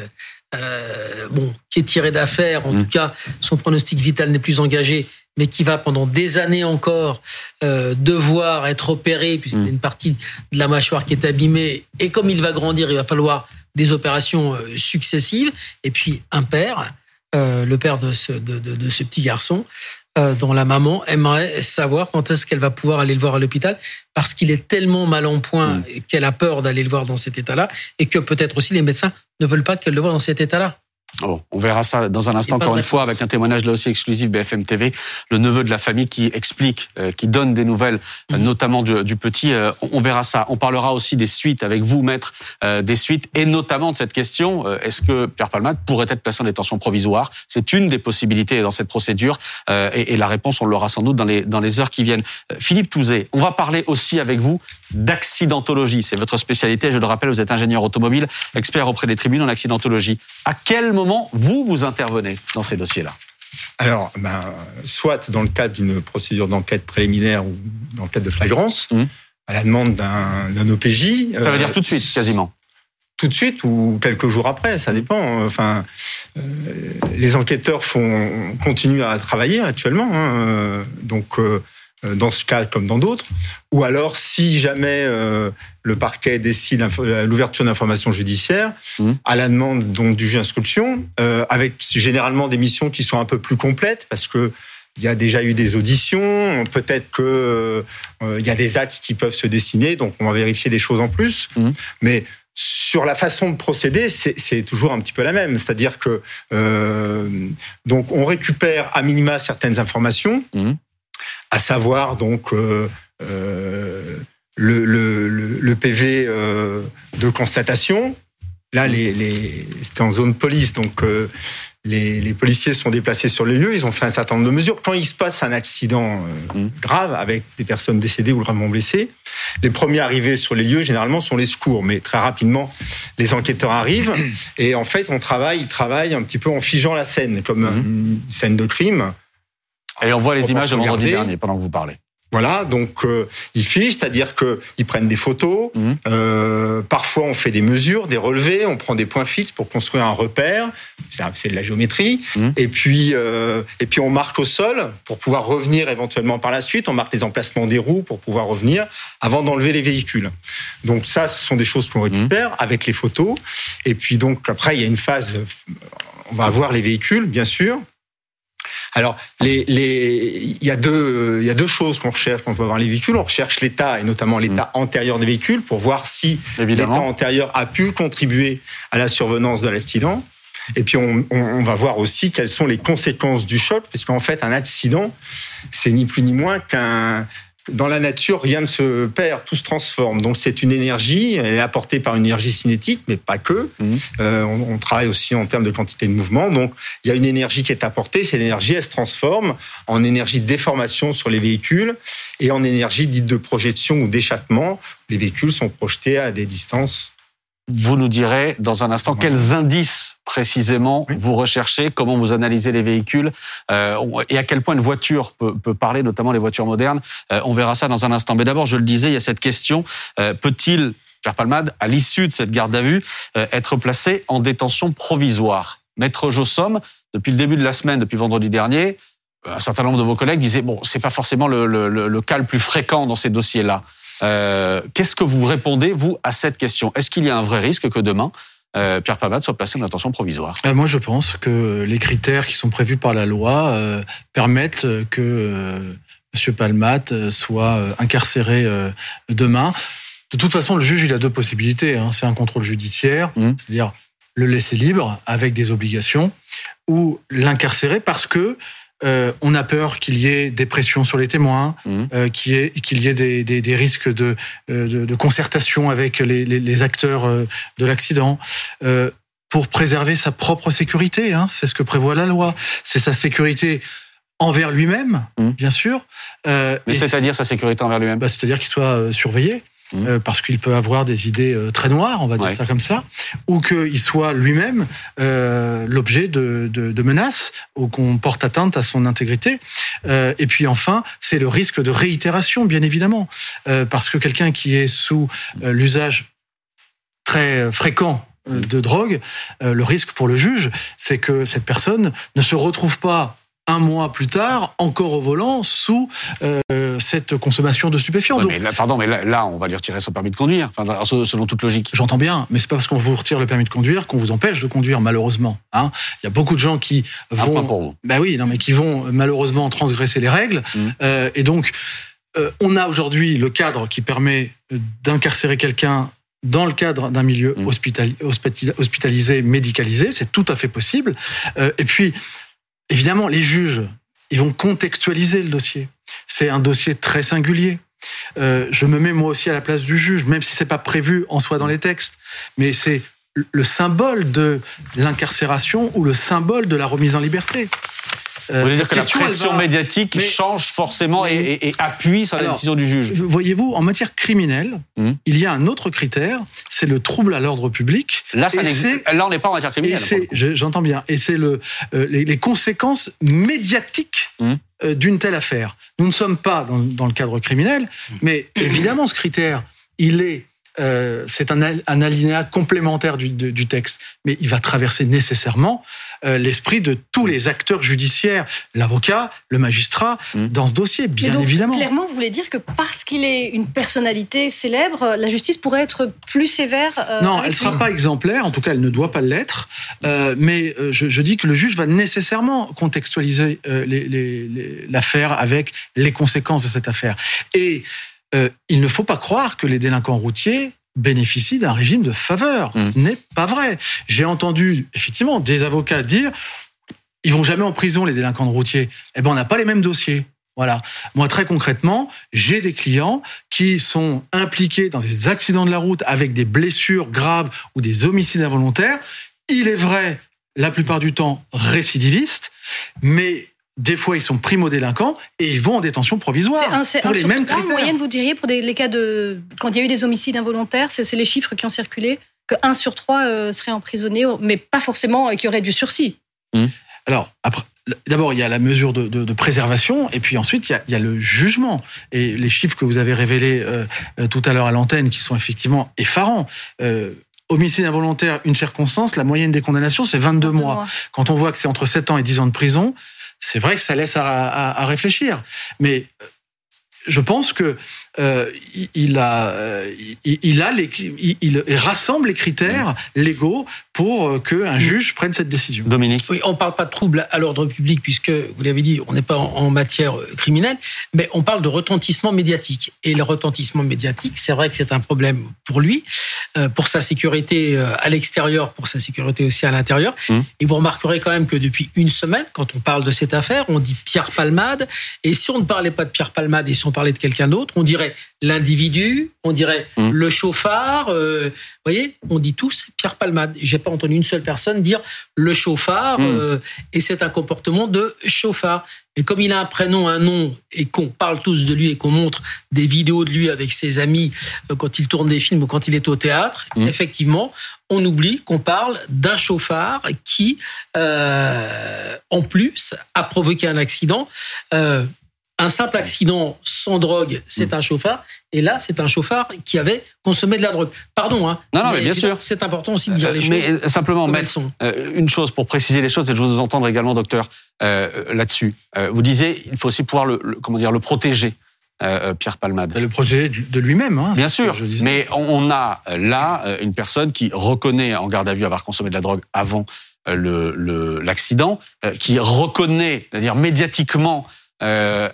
euh, bon, qui est tiré d'affaire, en Mhm. tout cas, son pronostic vital n'est plus engagé, mais qui va pendant des années encore euh, devoir être opéré puisqu'il y a une partie de la mâchoire qui est abîmée. Et comme il va grandir, il va falloir des opérations euh, successives. Et puis un père, euh, le père de ce, de, de- de ce petit garçon, dont la maman aimerait savoir quand est-ce qu'elle va pouvoir aller le voir à l'hôpital parce qu'il est tellement mal en point Mm. qu'elle a peur d'aller le voir dans cet état-là et que peut-être aussi les médecins ne veulent pas qu'elle le voie dans cet état-là. Bon, on verra ça dans un instant, encore une fois, avec un témoignage là aussi exclusif BFM TV, le neveu de la famille qui explique, euh, qui donne des nouvelles, euh, Mhm. notamment du, du petit. euh, on, verra ça. On parlera aussi des suites avec vous, maître, euh, des suites, et notamment de cette question euh, est-ce que Pierre Palmade pourrait être placé en détention provisoire? C'est une des possibilités dans cette procédure, euh, et, et la réponse, on l'aura sans doute dans les dans les heures qui viennent. Philippe Touzé, on va parler aussi avec vous d'accidentologie. C'est votre spécialité. Je le rappelle, vous êtes ingénieur automobile, expert auprès des tribunaux en accidentologie. À quel moment vous vous intervenez dans ces dossiers-là Alors, ben, soit dans le cadre d'une procédure d'enquête préliminaire ou dans le cadre de flagrance, Mhm. à la demande d'un OPJ. Ça veut euh, dire tout de suite, quasiment. Tout de suite ou quelques jours après, ça dépend. Enfin, euh, les enquêteurs font continuent à travailler actuellement, hein, donc euh, dans ce cas comme dans d'autres. Ou alors, si jamais euh, le parquet décide l'info- l'ouverture d'informations judiciaires, Mhm. à la demande donc du juge d'instruction, euh, avec généralement des missions qui sont un peu plus complètes parce que il y a déjà eu des auditions, peut-être que euh, il y a des actes qui peuvent se dessiner, donc on va vérifier des choses en plus. Mhm. Mais sur la façon de procéder, c'est toujours un petit peu la même, c'est-à-dire que euh, donc on récupère à minima certaines informations, Mhm. À savoir donc euh, euh, le, le, le, le PV euh, de constatation. Là, les, les, c'était en zone police, donc les, les policiers sont déplacés sur les lieux. Ils ont fait un certain nombre de mesures. Quand il se passe un accident Mhm. grave avec des personnes décédées ou gravement blessées, les premiers arrivés sur les lieux généralement sont les secours. Mais très rapidement, les enquêteurs arrivent et en fait, on travaille, ils travaillent un petit peu en figeant la scène, comme Mhm. une scène de crime. Et on voit les On images de vendredi dernier pendant que vous parlez. Voilà, donc euh, ils fichent, c'est-à-dire que ils prennent des photos. Mhm. euh, parfois, on fait des mesures, des relevés, on prend des points fixes pour construire un repère. C'est de la géométrie. Mhm. Et puis, euh, et puis on marque au sol pour pouvoir revenir éventuellement par la suite. On marque les emplacements des roues pour pouvoir revenir avant d'enlever les véhicules. Donc ça, ce sont des choses qu'on récupère avec les photos. Et puis donc après, il y a une phase. On va avoir les véhicules, bien sûr. Alors, les, les, il y a deux, il y a deux choses qu'on recherche quand on va voir les véhicules. On recherche l'état et notamment l'état antérieur des véhicules pour voir si l'état antérieur a pu contribuer à la survenance de l'accident. Et puis on, on- on va voir aussi quelles sont les conséquences du choc, parce qu'en fait un accident, c'est ni plus ni moins qu'un dans la nature, rien ne se perd, tout se transforme. Donc c'est une énergie, elle est apportée par une énergie cinétique, mais pas que. Mhm. Euh, on, on travaille aussi en termes de quantité de mouvement. Donc il y a une énergie qui est apportée, cette énergie, elle se transforme en énergie de déformation sur les véhicules et en énergie dite de projection ou d'échappement. Les véhicules sont projetés à des distances Vous nous direz dans un instant quels indices précisément Oui. vous recherchez, comment vous analysez les véhicules euh, et à quel point une voiture peut, peut parler, notamment les voitures modernes. Euh, on verra ça dans un instant. Mais d'abord, je le disais, il y a cette question euh, peut-il, Pierre Palmade, à l'issue de cette garde à vue, euh, être placé en détention provisoire? Maître Jossom, depuis le début de la semaine, depuis vendredi dernier, un certain nombre de vos collègues disaient bon, c'est pas forcément le, le, le, le cas le plus fréquent dans ces dossiers-là. Euh, Qu'est-ce que vous répondez, vous, à cette question? Est-ce qu'il y a un vrai risque que demain, euh, Pierre Palmade soit placé en détention provisoire? Euh, Moi, je pense que les critères qui sont prévus par la loi permettent que M. Palmate euh, soit incarcéré demain. De toute façon, le juge, il a deux possibilités. hein. C'est un contrôle judiciaire, Mhm. c'est-à-dire le laisser libre avec des obligations, ou l'incarcérer parce que euh, on a peur qu'il y ait des pressions sur les témoins, Mhm. euh, qu'il y ait, qu'il y ait des, des, des risques de, euh, de, de concertation avec les, les, les acteurs de l'accident. Euh, pour préserver sa propre sécurité. Hein. C'est ce que prévoit la loi. C'est sa sécurité envers lui-même, Mhm. bien sûr. Mais c'est-à-dire sa sécurité envers lui-même bah, C'est-à-dire qu'il soit surveillé. Mhm. euh, parce qu'il peut avoir des idées euh, très noires, on va dire Ouais. ça comme ça, ou qu'il soit lui-même euh, l'objet de, de, de menaces ou qu'on porte atteinte à son intégrité. Et puis enfin, c'est le risque de réitération, bien évidemment, parce que quelqu'un qui est sous l'usage très fréquent de drogue, le risque pour le juge, c'est que cette personne ne se retrouve pas un mois plus tard, encore au volant, sous euh, cette consommation de stupéfiants. Ouais, Donc, mais là, pardon, mais là, là, on va lui retirer son permis de conduire, enfin, selon toute logique. J'entends bien, mais c'est pas parce qu'on vous retire le permis de conduire qu'on vous empêche de conduire, malheureusement. Hein. Il y a beaucoup de gens qui vont, pour vous. bah oui, non, mais qui vont malheureusement transgresser les règles, Mhm. Euh, et donc euh, on a aujourd'hui le cadre qui permet d'incarcérer quelqu'un dans le cadre d'un milieu hospitali- hospitalisé, médicalisé, c'est tout à fait possible. Euh, et puis, évidemment, les juges, ils vont contextualiser le dossier. C'est un dossier très singulier. Euh, je me mets moi aussi à la place du juge, même si c'est pas prévu en soi dans les textes, mais c'est le symbole de l'incarcération ou le symbole de la remise en liberté. Euh, Vous voulez dire que la question, pression va- médiatique Mais- change forcément et, et- et appuie sur la Alors, décision du juge Voyez-vous, en matière criminelle, Mhm. il y a un autre critère, c'est le trouble à l'ordre public. Là, ça là, on n'est pas en matière criminelle. j'entends bien, et c'est le, euh, les, les conséquences médiatiques Mhm. euh, d'une telle affaire. Nous ne sommes pas dans, dans le cadre criminel, mais évidemment, ce critère, il est, euh, c'est un, al- un alinéa complémentaire du, de- du texte, mais il va traverser nécessairement euh, l'esprit de tous les acteurs judiciaires, l'avocat, le magistrat, Mhm. dans ce dossier, bien donc, évidemment. Clairement, vous voulez dire que parce qu'il est une personnalité célèbre, la justice pourrait être plus sévère euh, Non, elle ne sera pas exemplaire, en tout cas elle ne doit pas l'être, Euh, mais je, je dis que le juge va nécessairement contextualiser euh, les- les- les- l'affaire avec les conséquences de cette affaire. Et euh, il ne faut pas croire que les délinquants routiers bénéficient d'un régime de faveur. Mmh. Ce n'est pas vrai. J'ai entendu effectivement des avocats dire ils vont jamais en prison les délinquants routiers. Eh ben on n'a pas les mêmes dossiers. Voilà. Moi, très concrètement, j'ai des clients qui sont impliqués dans des accidents de la route avec des blessures graves ou des homicides involontaires. Il est vrai, la plupart du temps, récidivistes, mais des fois, ils sont primo-délinquants et ils vont en détention C'est provisoire un, c'est pour un les mêmes en critères. moyenne, vous diriez, pour des, les cas de. Quand il y a eu des homicides involontaires, c'est c'est les chiffres qui ont circulé, que 1 sur 3 euh, serait emprisonné, mais pas forcément euh, qu'il y aurait du sursis. Alors, après, d'abord, il y a la mesure de, de- de préservation, et puis ensuite, il y, a, il y a le jugement. Et les chiffres que vous avez révélés euh, tout à l'heure à l'antenne, qui sont effectivement effarants. Euh, homicide involontaire, une circonstance, la moyenne des condamnations, c'est 22 mois. Quand on voit que c'est entre 7 ans et 10 ans de prison, c'est vrai que ça laisse à, réfléchir. Mais euh, je pense que euh, il- il a, euh, il, il a les, il, il rassemble les critères légaux pour euh, qu'un juge prenne cette décision. Dominique. Oui, on parle pas de trouble à l'ordre public puisque vous l'avez dit, on n'est pas en, en matière criminelle, mais on parle de retentissement médiatique. Et le retentissement médiatique, c'est vrai que c'est un problème pour lui, euh, pour sa sécurité euh, à l'extérieur, pour sa sécurité aussi à l'intérieur. Mmh. Et vous remarquerez quand même que depuis une semaine, quand on parle de cette affaire, on dit Pierre Palmade. Et si on ne parlait pas de Pierre Palmade et si on parlait de quelqu'un d'autre, on dirait l'individu, on dirait Mmh. le chauffard. euh, vous voyez, on dit tous Pierre Palmade. J'ai pas entendu une seule personne dire le chauffard. Mmh. euh, et c'est un comportement de chauffard. Et comme il a un prénom, un nom, et qu'on parle tous de lui et qu'on montre des vidéos de lui avec ses amis euh, quand il tourne des films ou quand il est au théâtre, Mmh. effectivement, on oublie qu'on parle d'un chauffard qui, euh, en plus, a provoqué un accident. Un simple accident sans drogue, c'est un chauffard. Et là, c'est un chauffard qui avait consommé de la drogue. Pardon, hein. Non, non, mais bien sûr. C'est important aussi de dire les Euh, choses. Mais euh, simplement, comme elles maître, sont. euh, une chose pour préciser les choses, et je veux vous entendre également, docteur, euh, là-dessus. Euh, vous disiez, il faut aussi pouvoir le, le- comment dire, le protéger, Pierre Palmade. Le projet de lui-même. Hein, Bien sûr, que je disais. mais on a là une personne qui reconnaît en garde à vue avoir consommé de la drogue avant le- le- l'accident, euh, qui reconnaît, c'est-à-dire médiatiquement, euh,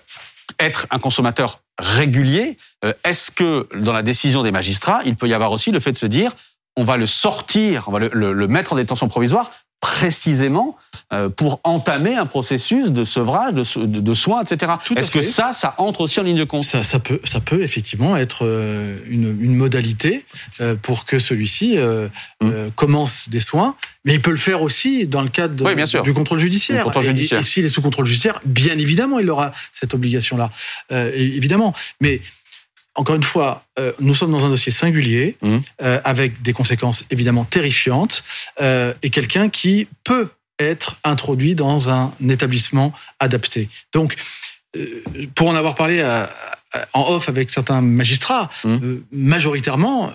être un consommateur régulier. Euh, Est-ce que dans la décision des magistrats, il peut y avoir aussi le fait de se dire, on va le sortir, on va le, le- le mettre en détention provisoire précisément euh, pour entamer un processus de sevrage, de, so- de- soins, etc. Est-ce que ça, ça entre aussi en ligne de compte? Ça, ça peut, ça peut effectivement être euh, une, une modalité euh, pour que celui-ci euh, Mm. euh, commence des soins, mais il peut le faire aussi dans le cadre de- Oui, bien sûr. du contrôle judiciaire. Contrôle Et- judiciaire. Et, et s'il est sous contrôle judiciaire, bien évidemment, il aura cette obligation-là, Euh, évidemment. Mais encore une fois, euh, nous sommes dans un dossier singulier, Mm. euh, avec des conséquences évidemment terrifiantes, euh, et quelqu'un qui peut être introduit dans un établissement adapté. Donc, pour en avoir parlé à, en off avec certains magistrats, Mmh. majoritairement,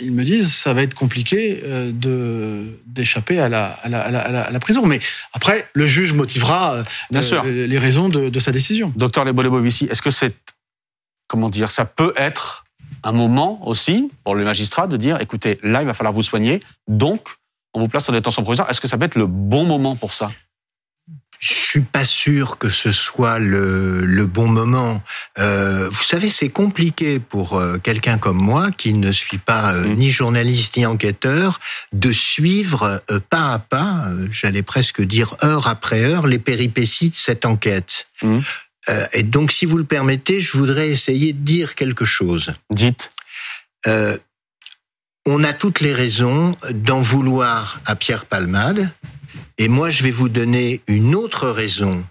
ils me disent ça va être compliqué de d'échapper à la, à, à, prison. Mais après, le juge motivera Bien sûr. les raisons de, de sa décision. Docteur Lebolebovici, est-ce que c'est, comment dire, ça peut être un moment aussi pour les magistrats de dire, écoutez, là, il va falloir vous soigner, donc on vous place en détention provisoire. Est-ce que ça peut être le bon moment pour ça? Je suis pas sûr que ce soit le, le bon moment. Euh, vous savez, c'est compliqué pour euh, quelqu'un comme moi, qui ne suis pas euh, Mm. ni journaliste ni enquêteur, de suivre pas à pas, j'allais presque dire heure après heure, les péripéties de cette enquête. Mm. Euh, et donc, si vous le permettez, je voudrais essayer de dire quelque chose. Dites. Euh, on a toutes les raisons d'en vouloir à Pierre Palmade, et moi je vais vous donner une autre raison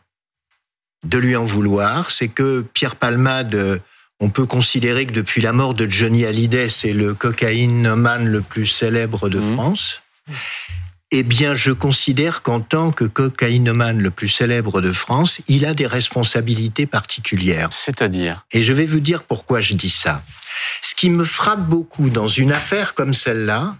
de lui en vouloir, c'est que Pierre Palmade, euh, on peut considérer que depuis la mort de Johnny Hallyday, c'est le cocaïnomane le plus célèbre de Mhm. France. Eh bien, je considère qu'en tant que cocaïnomane le plus célèbre de France, il a des responsabilités particulières. C'est-à-dire Et je vais vous dire pourquoi je dis ça. Ce qui me frappe beaucoup dans une affaire comme celle-là,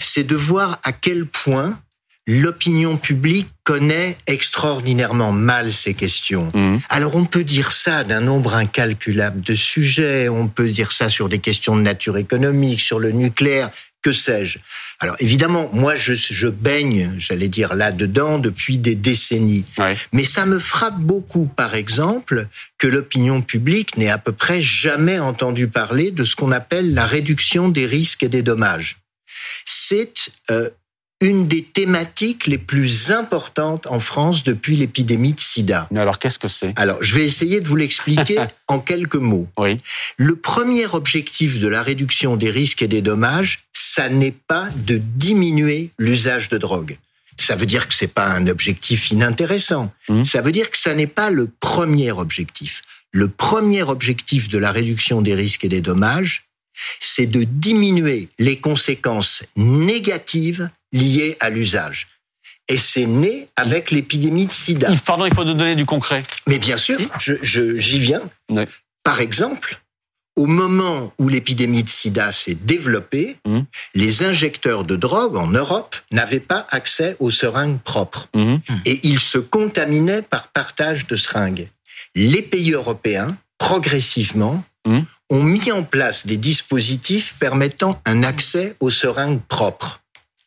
c'est de voir à quel point l'opinion publique connaît extraordinairement mal ces questions. Mmh. Alors on peut dire ça d'un nombre incalculable de sujets, on peut dire ça sur des questions de nature économique, sur le nucléaire, que sais-je. Alors évidemment, moi je, je baigne, j'allais dire là-dedans, depuis des décennies. Ouais. Mais ça me frappe beaucoup, par exemple, que l'opinion publique n'ait à peu près jamais entendu parler de ce qu'on appelle la réduction des risques et des dommages. C'est euh, une des thématiques les plus importantes en France depuis l'épidémie de sida. Mais alors, qu'est-ce que c'est? Alors, je vais essayer de vous l'expliquer en quelques mots. Oui. Le premier objectif de la réduction des risques et des dommages, ça n'est pas de diminuer l'usage de drogue. Ça veut dire que c'est pas un objectif inintéressant. Mhm. Ça veut dire que ça n'est pas le premier objectif. Le premier objectif de la réduction des risques et des dommages, c'est de diminuer les conséquences négatives liées à l'usage. Et c'est né avec l'épidémie de sida. Yves, pardon, il faut nous donner du concret. Mais bien sûr, je- je- j'y viens. Par exemple, au moment où l'épidémie de sida s'est développée, Mhm. les injecteurs de drogue en Europe n'avaient pas accès aux seringues propres Mmh. et ils se contaminaient par partage de seringues. Les pays européens, progressivement, Mhm. ont mis en place des dispositifs permettant un accès aux seringues propres.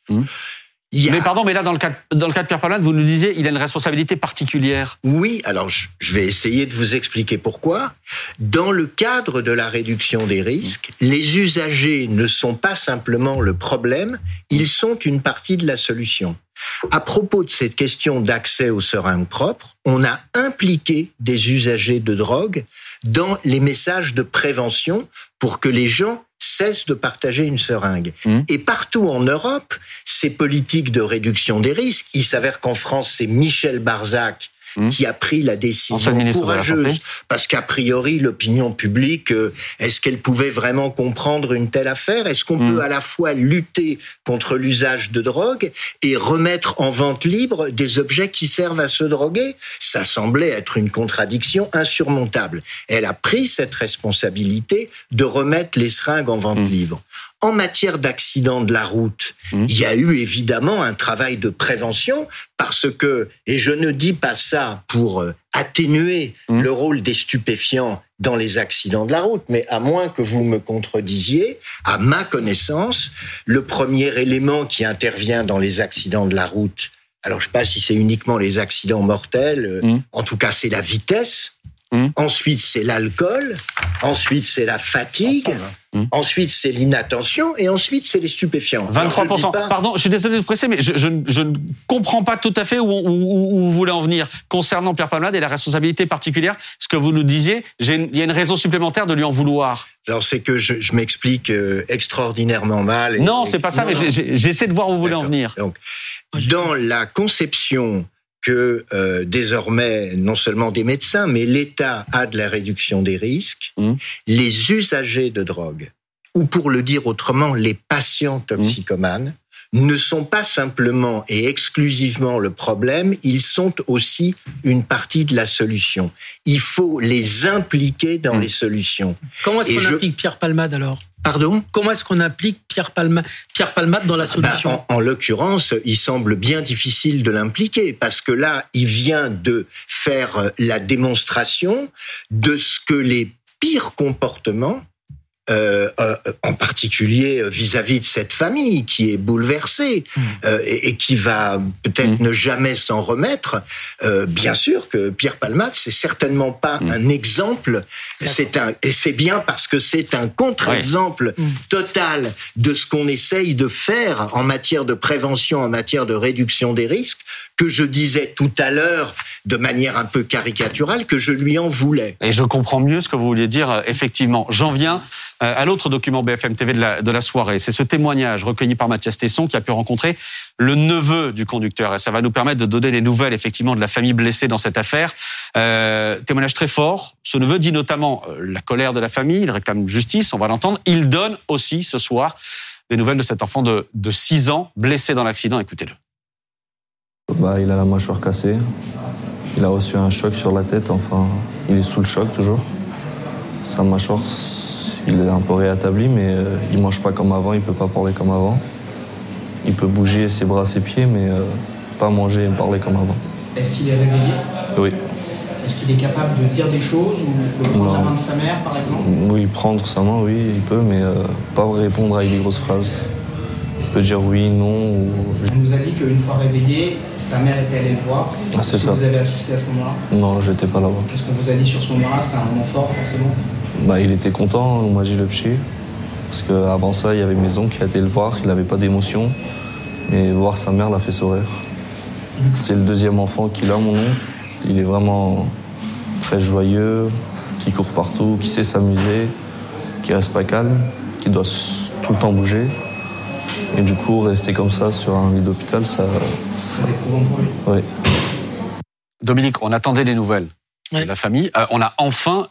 A- Mais pardon, mais là, dans le cas, dans le cas de Pierre Palmade, vous nous disiez, il a une responsabilité particulière. Oui, alors je je vais essayer de vous expliquer pourquoi. Dans le cadre de la réduction des risques, les usagers ne sont pas simplement le problème, ils sont une partie de la solution. À propos de cette question d'accès aux seringues propres, on a impliqué des usagers de drogue dans les messages de prévention pour que les gens cessent de partager une seringue. Mhm. Et partout en Europe, ces politiques de réduction des risques, il s'avère qu'en France, c'est Michel Barzac Mhm. qui a pris la décision la courageuse, parce qu'a priori, l'opinion publique, euh, est-ce qu'elle pouvait vraiment comprendre une telle affaire? Est-ce qu'on Mhm. peut à la fois lutter contre l'usage de drogue et remettre en vente libre des objets qui servent à se droguer? Ça semblait être une contradiction insurmontable. Elle a pris cette responsabilité de remettre les seringues en vente Mhm. libre. En matière d'accidents de la route, Mhm. il y a eu évidemment un travail de prévention parce que, et je ne dis pas ça pour euh, atténuer Mhm. le rôle des stupéfiants dans les accidents de la route, mais à moins que vous me contredisiez, à ma connaissance, le premier élément qui intervient dans les accidents de la route, alors je ne sais pas si c'est uniquement les accidents mortels, euh, Mhm. en tout cas c'est la vitesse, ensuite c'est l'alcool, ensuite c'est la fatigue, Mhm. ensuite c'est l'inattention et ensuite c'est les stupéfiants. 23%. Alors, je dis pas- Pardon, je suis désolé de vous presser, mais je, je, je ne comprends pas tout à fait où, où- où- où vous voulez en venir concernant Pierre Palmade et la responsabilité particulière. Ce que vous nous disiez, j'ai une- il y a une raison supplémentaire de lui en vouloir. Alors c'est que je, je m'explique euh, extraordinairement mal. et- Non, c'est pas ça, non, mais j'essaie de voir où vous voulez en venir. Donc, dans la conception que euh, désormais non seulement des médecins, mais l'État a de la réduction des risques, Mhm. les usagers de drogue, ou pour le dire autrement, les patients toxicomanes, ne sont pas simplement et exclusivement le problème, ils sont aussi une partie de la solution. Il faut les impliquer dans Mmh. les solutions. Comment est-ce qu'on je- implique Pierre Palmade alors? Pardon Comment est-ce qu'on implique Pierre, Palma, Pierre Palmade dans la Ben, solution en, en l'occurrence, il semble bien difficile de l'impliquer parce que là, il vient de faire la démonstration de ce que les pires comportements, euh, euh, en particulier euh, vis-à-vis de cette famille qui est bouleversée euh, et, et qui va peut-être Mm. ne jamais s'en remettre. Bien sûr que Pierre Palmade, c'est certainement pas Mm. un exemple. C'est un et c'est bien parce que c'est un contre-exemple total de ce qu'on essaye de faire en matière de prévention, en matière de réduction des risques, que je disais tout à l'heure de manière un peu caricaturale que je lui en voulais. Et je comprends mieux ce que vous vouliez dire, effectivement. J'en viens à l'autre document BFM TV de la, de la soirée. C'est ce témoignage recueilli par Mathias Tesson qui a pu rencontrer le neveu du conducteur. Et ça va nous permettre de donner les nouvelles, effectivement, de la famille blessée dans cette affaire. Euh, témoignage très fort. Ce neveu dit notamment euh, la colère de la famille, il réclame justice, on va l'entendre. Il donne aussi ce soir des nouvelles de cet enfant de, de 6 ans blessé dans l'accident. Écoutez-le. Bah, il a la mâchoire cassée. Il a reçu un choc sur la tête. Enfin, il est sous le choc toujours. Sa mâchoire, il est un peu rétabli, mais euh, il mange pas comme avant. Il peut pas parler comme avant. Il peut bouger ses bras, ses pieds, mais euh, pas manger et parler comme avant. Est-ce qu'il est réveillé? Oui. Est-ce qu'il est capable de dire des choses ou de prendre la main de sa mère, par exemple? Oui, prendre sa main, oui, il peut, mais euh, pas répondre avec des grosses phrases. Il peut dire oui, non. Ou... Il nous a dit qu'une fois réveillé, sa mère était allée le voir. Ah, c'est que ça. vous avez assisté à ce moment-là? Non, j'étais pas là-bas. Qu'est-ce qu'on vous a dit sur ce moment-là? C'était un moment fort, forcément. Bah, il était content, on m'a dit le petit. Parce qu'avant ça, il y avait mes oncles qui étaient le voir, il n'avait pas d'émotion. Mais voir sa mère l'a fait sourire. C'est le deuxième enfant qu'il a, mon oncle. Il est vraiment très joyeux, qui court partout, qui sait s'amuser, qui reste pas calme, qui doit tout le temps bouger. Et du coup, rester comme ça sur un lit d'hôpital, ça. Lui? Ouais. Dominique, on attendait des nouvelles Ouais. de la famille. Euh, on a enfin,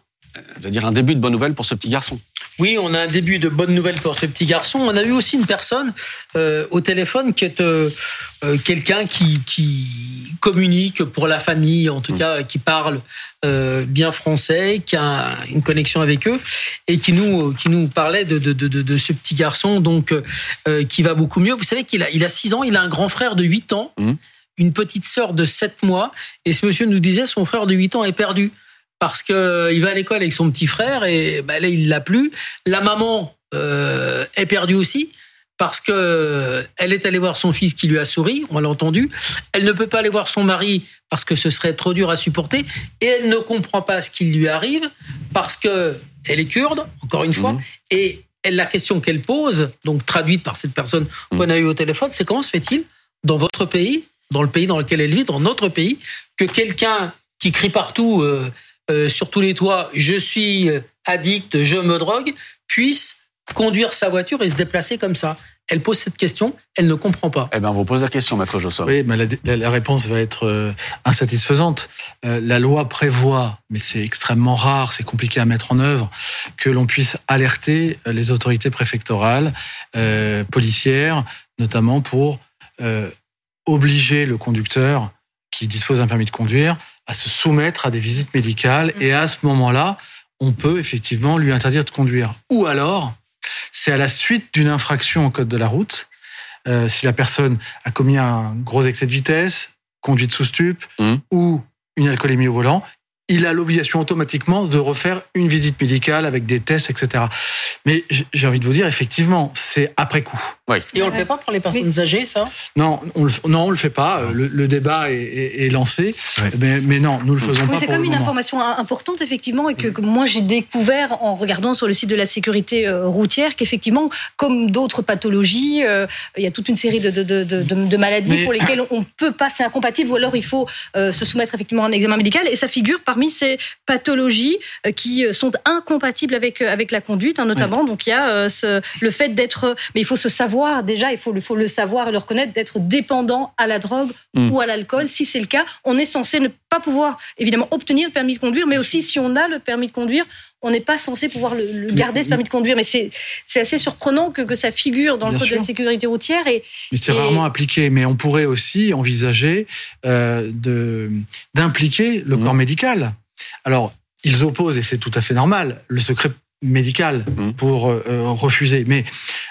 je veux dire, un début de bonnes nouvelles pour ce petit garçon. Oui, on a un début de bonnes nouvelles pour ce petit garçon. On a eu aussi une personne euh, au téléphone qui est euh, euh, quelqu'un qui, qui communique pour la famille, en tout cas qui parle euh, bien français, qui a une connexion avec eux et qui nous qui nous parlait de de, de, de, de ce petit garçon donc euh, qui va beaucoup mieux. Vous savez qu'il a il a 6 ans, il a un grand frère de 8 ans, Mhm. une petite sœur de 7 mois et ce monsieur nous disait son frère de 8 ans est perdu parce que il va à l'école avec son petit frère et bah, là il l'a plus. La maman euh, est perdue aussi parce que elle est allée voir son fils qui lui a souri, on l'a entendu. Elle ne peut pas aller voir son mari parce que ce serait trop dur à supporter et elle ne comprend pas ce qui lui arrive parce que elle est kurde, encore une fois, Mhm. et elle, la question qu'elle pose, donc traduite par cette personne qu'on a eu au téléphone, c'est comment se fait-il dans votre pays, dans le pays dans lequel elle vit, dans notre pays, que quelqu'un qui crie partout euh, euh, sur tous les toits, je suis euh, addict, je me drogue, puisse conduire sa voiture et se déplacer comme ça. Elle pose cette question, elle ne comprend pas. Eh bien, on vous pose la question, maître Josson. Oui, mais la, la- la réponse va être euh, insatisfaisante. Euh, la loi prévoit, mais c'est extrêmement rare, c'est compliqué à mettre en œuvre, que l'on puisse alerter les autorités préfectorales, euh, policières, notamment pour euh, obliger le conducteur qui dispose d'un permis de conduire à se soumettre à des visites médicales. Et à ce moment-là, on peut effectivement lui interdire de conduire. Ou alors, c'est à la suite d'une infraction au code de la route, euh, si la personne a commis un gros excès de vitesse, conduite sous stupe Mhm. ou une alcoolémie au volant, il a l'obligation automatiquement de refaire une visite médicale avec des tests, etc. Mais j'ai envie de vous dire, effectivement, c'est après coup. Et on le fait pas pour les personnes âgées, ça? Non, on le, non, on le fait pas. Euh, Le, le débat est, est- est lancé, mais, mais non, nous le faisons Oui, pas. c'est comme le une moment. information im- importante, effectivement, et que, que moi j'ai découvert en regardant sur le site de la sécurité euh, routière qu'effectivement, comme d'autres pathologies, euh, il y a toute une série de, de, de, de, de- de maladies Mais- pour lesquelles on peut pas, c'est incompatible, ou alors il faut euh, se soumettre effectivement à un examen médical, et ça figure parmi ces pathologies euh, qui sont incompatibles avec, avec la conduite, hein, notamment. Donc il y a euh, ce, le fait d'être, mais il faut se savoir déjà, il faut le, faut le savoir et le reconnaître, d'être dépendant à la drogue Mm. ou à l'alcool. Si c'est le cas, on est censé ne pas pouvoir, évidemment, obtenir le permis de conduire, mais aussi si on a le permis de conduire, on n'est pas censé pouvoir le, le garder, ce permis de conduire. Mais c'est assez surprenant que, que ça figure dans le code de la sécurité routière. Et, Mais c'est Et- rarement appliqué. Mais on pourrait aussi envisager euh, d'impliquer le corps médical. Alors, ils opposent, et c'est tout à fait normal, le secret médical pour euh, euh, refuser. Mais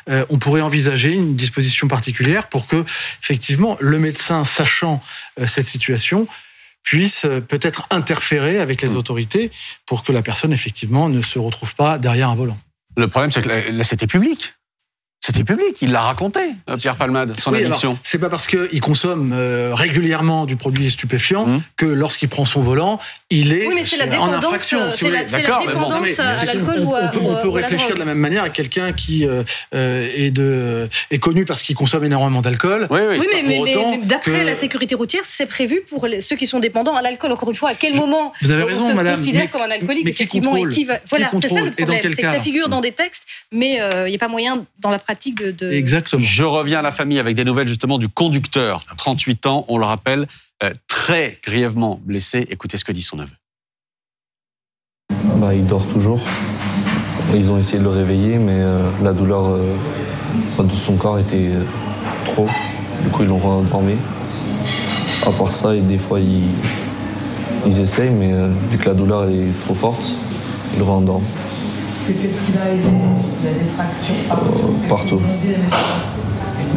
euh, on pourrait envisager une disposition particulière pour que, effectivement, le médecin, sachant euh, cette situation, puisse peut-être interférer avec les autorités pour que la personne, effectivement, ne se retrouve pas derrière un volant. Le problème, c'est que là, là, c'était public. C'était public. Il l'a raconté, euh, Pierre Palmade, son Oui, addiction. c'est pas parce qu'il consomme euh, régulièrement du produit stupéfiant Mmh. que lorsqu'il prend son volant, il est Oui, mais c'est la en dépendance, infraction. euh, si D'accord, mais dépendance mais on- ou à- on peut, ou on peut ou à la réfléchir de la même manière à quelqu'un qui euh, euh, est, de, est connu parce qu'il consomme énormément d'alcool. Oui, Oui, mais, mais- mais- autant mais d'après que- la sécurité routière, c'est prévu pour les- ceux qui sont dépendants à l'alcool. Encore une fois, à quel moment Vous avez on raison, se madame, considère comme un alcoolique mais qui effectivement contrôle et qui va... Voilà, c'est ça le problème, c'est que ça figure dans des textes, mais euh, il n'y a pas moyen dans la pratique de. de- Exactement. Je reviens à la famille avec des nouvelles justement du conducteur, 38 ans, on le rappelle, euh, très grièvement blessé. Écoutez ce que dit son neveu. Bah, il dort toujours. Ils ont essayé de le réveiller, mais euh, la douleur euh, de son corps était euh, trop. Du coup, ils l'ont rendormi. À part ça, et des fois, ils, ils essayent, mais vu que la douleur est trop forte, ils le rendorment Parce que qu'est-ce qu'il a Il il a des fractures partout. Partout.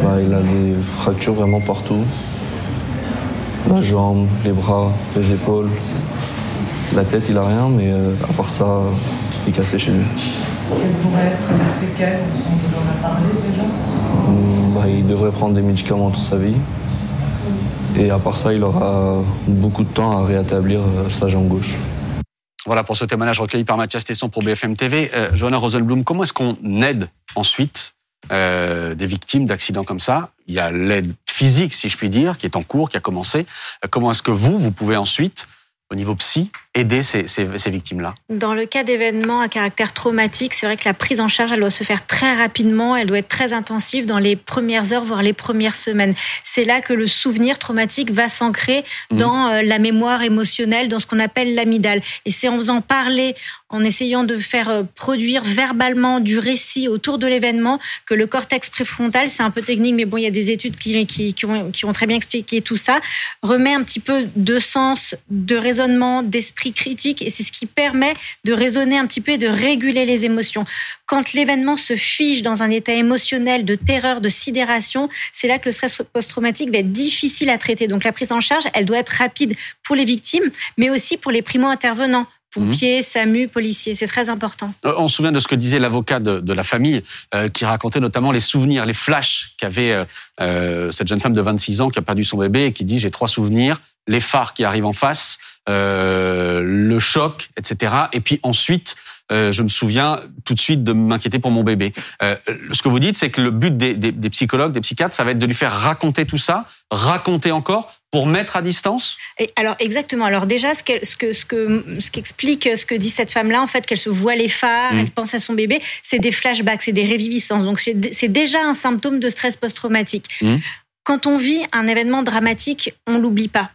Bah, il a des fractures vraiment partout. La jambe, les bras, les épaules. La tête, il a rien, mais euh, à part ça, tout est cassé chez lui. Quelles pourraient être les séquelles On vous en a parlé déjà? Mm, bah, il devrait prendre des médicaments toute sa vie. Et à part ça, il aura beaucoup de temps à rétablir euh, sa jambe gauche. Voilà pour ce témoignage recueilli par Mathias Tesson pour BFM TV. Euh, Johanna Rosenblum, comment est-ce qu'on aide ensuite euh, des victimes d'accidents comme ça? Il y a l'aide physique, si je puis dire, qui est en cours, qui a commencé. Euh, comment est-ce que vous, vous pouvez ensuite, au niveau psy, aider ces, ces, ces victimes-là Dans le cas d'événements à caractère traumatique, c'est vrai que la prise en charge, elle doit se faire très rapidement, elle doit être très intensive dans les premières heures, voire les premières semaines. C'est là que le souvenir traumatique va s'ancrer Mhm. dans euh, la mémoire émotionnelle, dans ce qu'on appelle l'amygdale. Et c'est en faisant parler, en essayant de faire euh, produire verbalement du récit autour de l'événement que le cortex préfrontal, c'est un peu technique, mais bon, il y a des études qui, qui, qui ont, qui ont très bien expliqué tout ça, remet un petit peu de sens, de raisonnement, d'esprit critique, et c'est ce qui permet de raisonner un petit peu et de réguler les émotions. Quand l'événement se fige dans un état émotionnel de terreur, de sidération, c'est là que le stress post-traumatique va être difficile à traiter. Donc la prise en charge, elle doit être rapide pour les victimes, mais aussi pour les primo-intervenants. Pompiers, SAMU, policiers, c'est très important. Euh, On se souvient de ce que disait l'avocat de, de la famille, euh, qui racontait notamment les souvenirs, les flashs qu'avait euh, cette jeune femme de 26 ans qui a perdu son bébé et qui dit j'ai trois souvenirs, les phares qui arrivent en face, euh, le choc, etc. Et puis ensuite, euh, je me souviens tout de suite de m'inquiéter pour mon bébé. Euh, ce que vous dites, c'est que le but des, des, des psychologues, des psychiatres, ça va être de lui faire raconter tout ça, raconter encore pour mettre à distance? Et alors exactement. Alors déjà, ce, que ce que ce qu'explique ce que dit cette femme-là, en fait, qu'elle se voit les phares, Mm. elle pense à son bébé, c'est des flashbacks, c'est des réviviscences. Donc c'est c'est déjà un symptôme de stress post-traumatique. Mm. Quand on vit un événement dramatique, on l'oublie pas.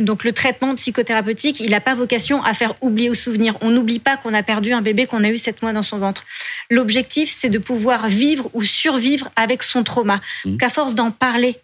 Donc le traitement psychothérapeutique, il n'a pas vocation à faire oublier au souvenir. On n'oublie pas qu'on a perdu un bébé qu'on a eu sept mois dans son ventre. L'objectif, c'est de pouvoir vivre ou survivre avec son trauma. Mhm. Qu'à force d'en parler,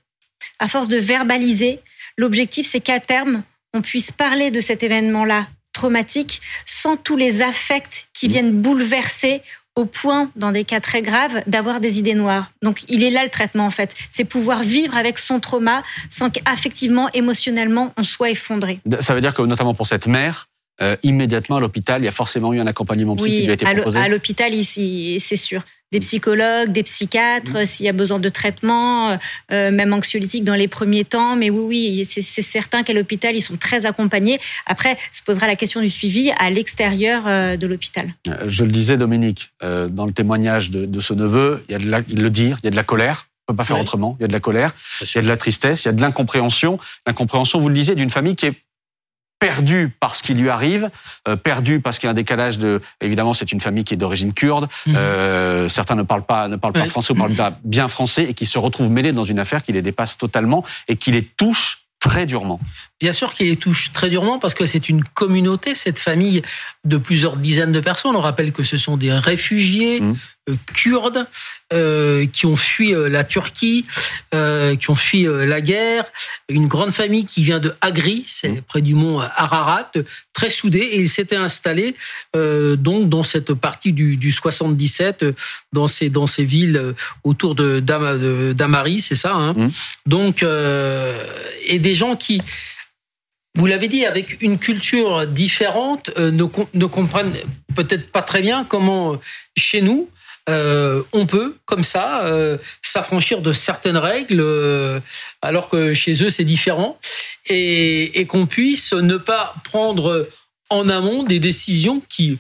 à force de verbaliser, l'objectif, c'est qu'à terme, on puisse parler de cet événement-là traumatique sans tous les affects qui viennent bouleverser au point, dans des cas très graves, d'avoir des idées noires. Donc, il est là le traitement, en fait. C'est pouvoir vivre avec son trauma sans qu'affectivement, émotionnellement, on soit effondré. Ça veut dire que notamment pour cette mère, euh, immédiatement à l'hôpital, il y a forcément eu un accompagnement psy qui lui a été proposé. à l'hôpital, ici, c'est sûr. Des psychologues, des psychiatres, s'il y a besoin de traitement, euh, euh, même anxiolytiques dans les premiers temps. Mais oui, oui, c'est certain qu'à l'hôpital, ils sont très accompagnés. Après, se posera la question du suivi à l'extérieur euh, de l'hôpital. Je le disais, Dominique, euh, dans le témoignage de, de ce neveu, il y a de la, il le dit, il y a de la colère. On peut pas faire Oui. autrement. Il y a de la colère, il y a de la tristesse, il y a de l'incompréhension. L'incompréhension, vous le disiez, d'une famille qui est perdu par ce qui lui arrive, euh, perdu parce qu'il y a un décalage de. Évidemment, c'est une famille qui est d'origine kurde. Mhm. Euh, certains ne parlent pas, ne parlent pas français ou parlent pas bien français et qui se retrouvent mêlés dans une affaire qui les dépasse totalement et qui les touche très durement. Bien sûr qu'il les touche très durement parce que c'est une communauté, cette famille de plusieurs dizaines de personnes. On rappelle que ce sont des réfugiés Mmh. Euh, kurdes euh, qui ont fui euh, la Turquie, euh, qui ont fui euh, la guerre. Une grande famille qui vient de Agri, c'est Mmh. près du mont Ararat, très soudée. Et ils s'étaient installés euh, donc dans cette partie du, du 77, euh, dans ces dans ces villes euh, autour de d'Ama- de- d'Amari, c'est ça. Hein Mmh. donc euh, et des gens qui vous l'avez dit, avec une culture différente, euh, ne, com- ne comprennent peut-être pas très bien comment, euh, chez nous, euh, on peut, comme ça, euh, s'affranchir de certaines règles, euh, alors que chez eux, c'est différent, et, et qu'on puisse ne pas prendre en amont des décisions qui,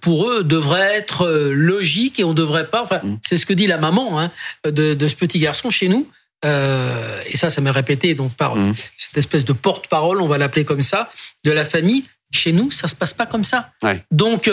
pour eux, devraient être logiques, et on devrait pas... Enfin, Mm. c'est ce que dit la maman hein, de, de ce petit garçon chez nous. Et ça, ça m'est répété donc par Mm. cette espèce de porte-parole, on va l'appeler comme ça, de la famille. Chez nous, ça se passe pas comme ça. Ouais. Donc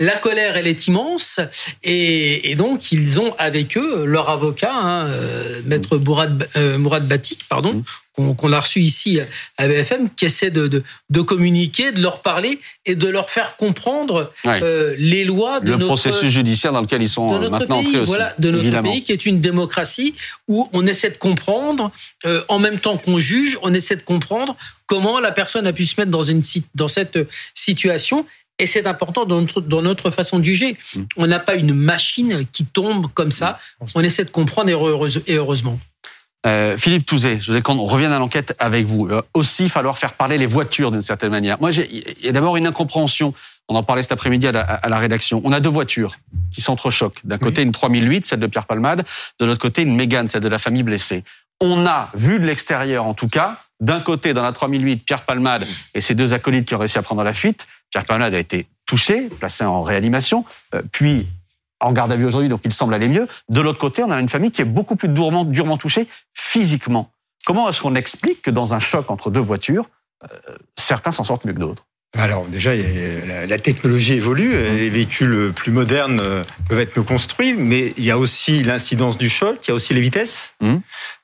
la colère, elle est immense, et, et donc ils ont avec eux leur avocat, hein, euh, maître Mourad, euh, Mourad Batik, pardon, Mm. qu'on a reçu ici à BFM, qui essaie de, de, de communiquer, de leur parler et de leur faire comprendre Ouais. euh, les lois de Le notre processus judiciaire dans lequel ils sont euh, maintenant pays, entrés aussi. voilà, de notre évidemment. pays qui est une démocratie où on essaie de comprendre, euh, en même temps qu'on juge, on essaie de comprendre comment la personne a pu se mettre dans une dans cette situation. Et c'est important dans notre, dans notre façon de juger. Mm. On n'a pas une machine qui tombe comme ça. On essaie de comprendre et, heureuse- et heureusement. Euh, Philippe Touzé, je voulais qu'on revienne à l'enquête avec vous. Euh, aussi, falloir faire parler les voitures d'une certaine manière. Moi, il y a d'abord une incompréhension. On en parlait cet après-midi à la rédaction. On a deux voitures qui s'entrechoquent. D'un côté, une 3008, celle de Pierre Palmade. De l'autre côté, une Mégane, celle de la famille blessée. On a, vu de l'extérieur en tout cas, d'un côté, dans la 3008, Pierre Palmade et ses deux acolytes qui ont réussi à prendre la fuite. Pierre Palmade a été touché, placé en réanimation, euh, puis en garde à vue aujourd'hui, donc il semble aller mieux. De l'autre côté, on a une famille qui est beaucoup plus durement, durement touchée physiquement. Comment est-ce qu'on explique que dans un choc entre deux voitures, euh, certains s'en sortent mieux que d'autres? Alors déjà, la, technologie évolue, Mmh. les véhicules plus modernes euh, peuvent être mieux construits, mais il y a aussi l'incidence du choc, il y a aussi les vitesses. Mmh.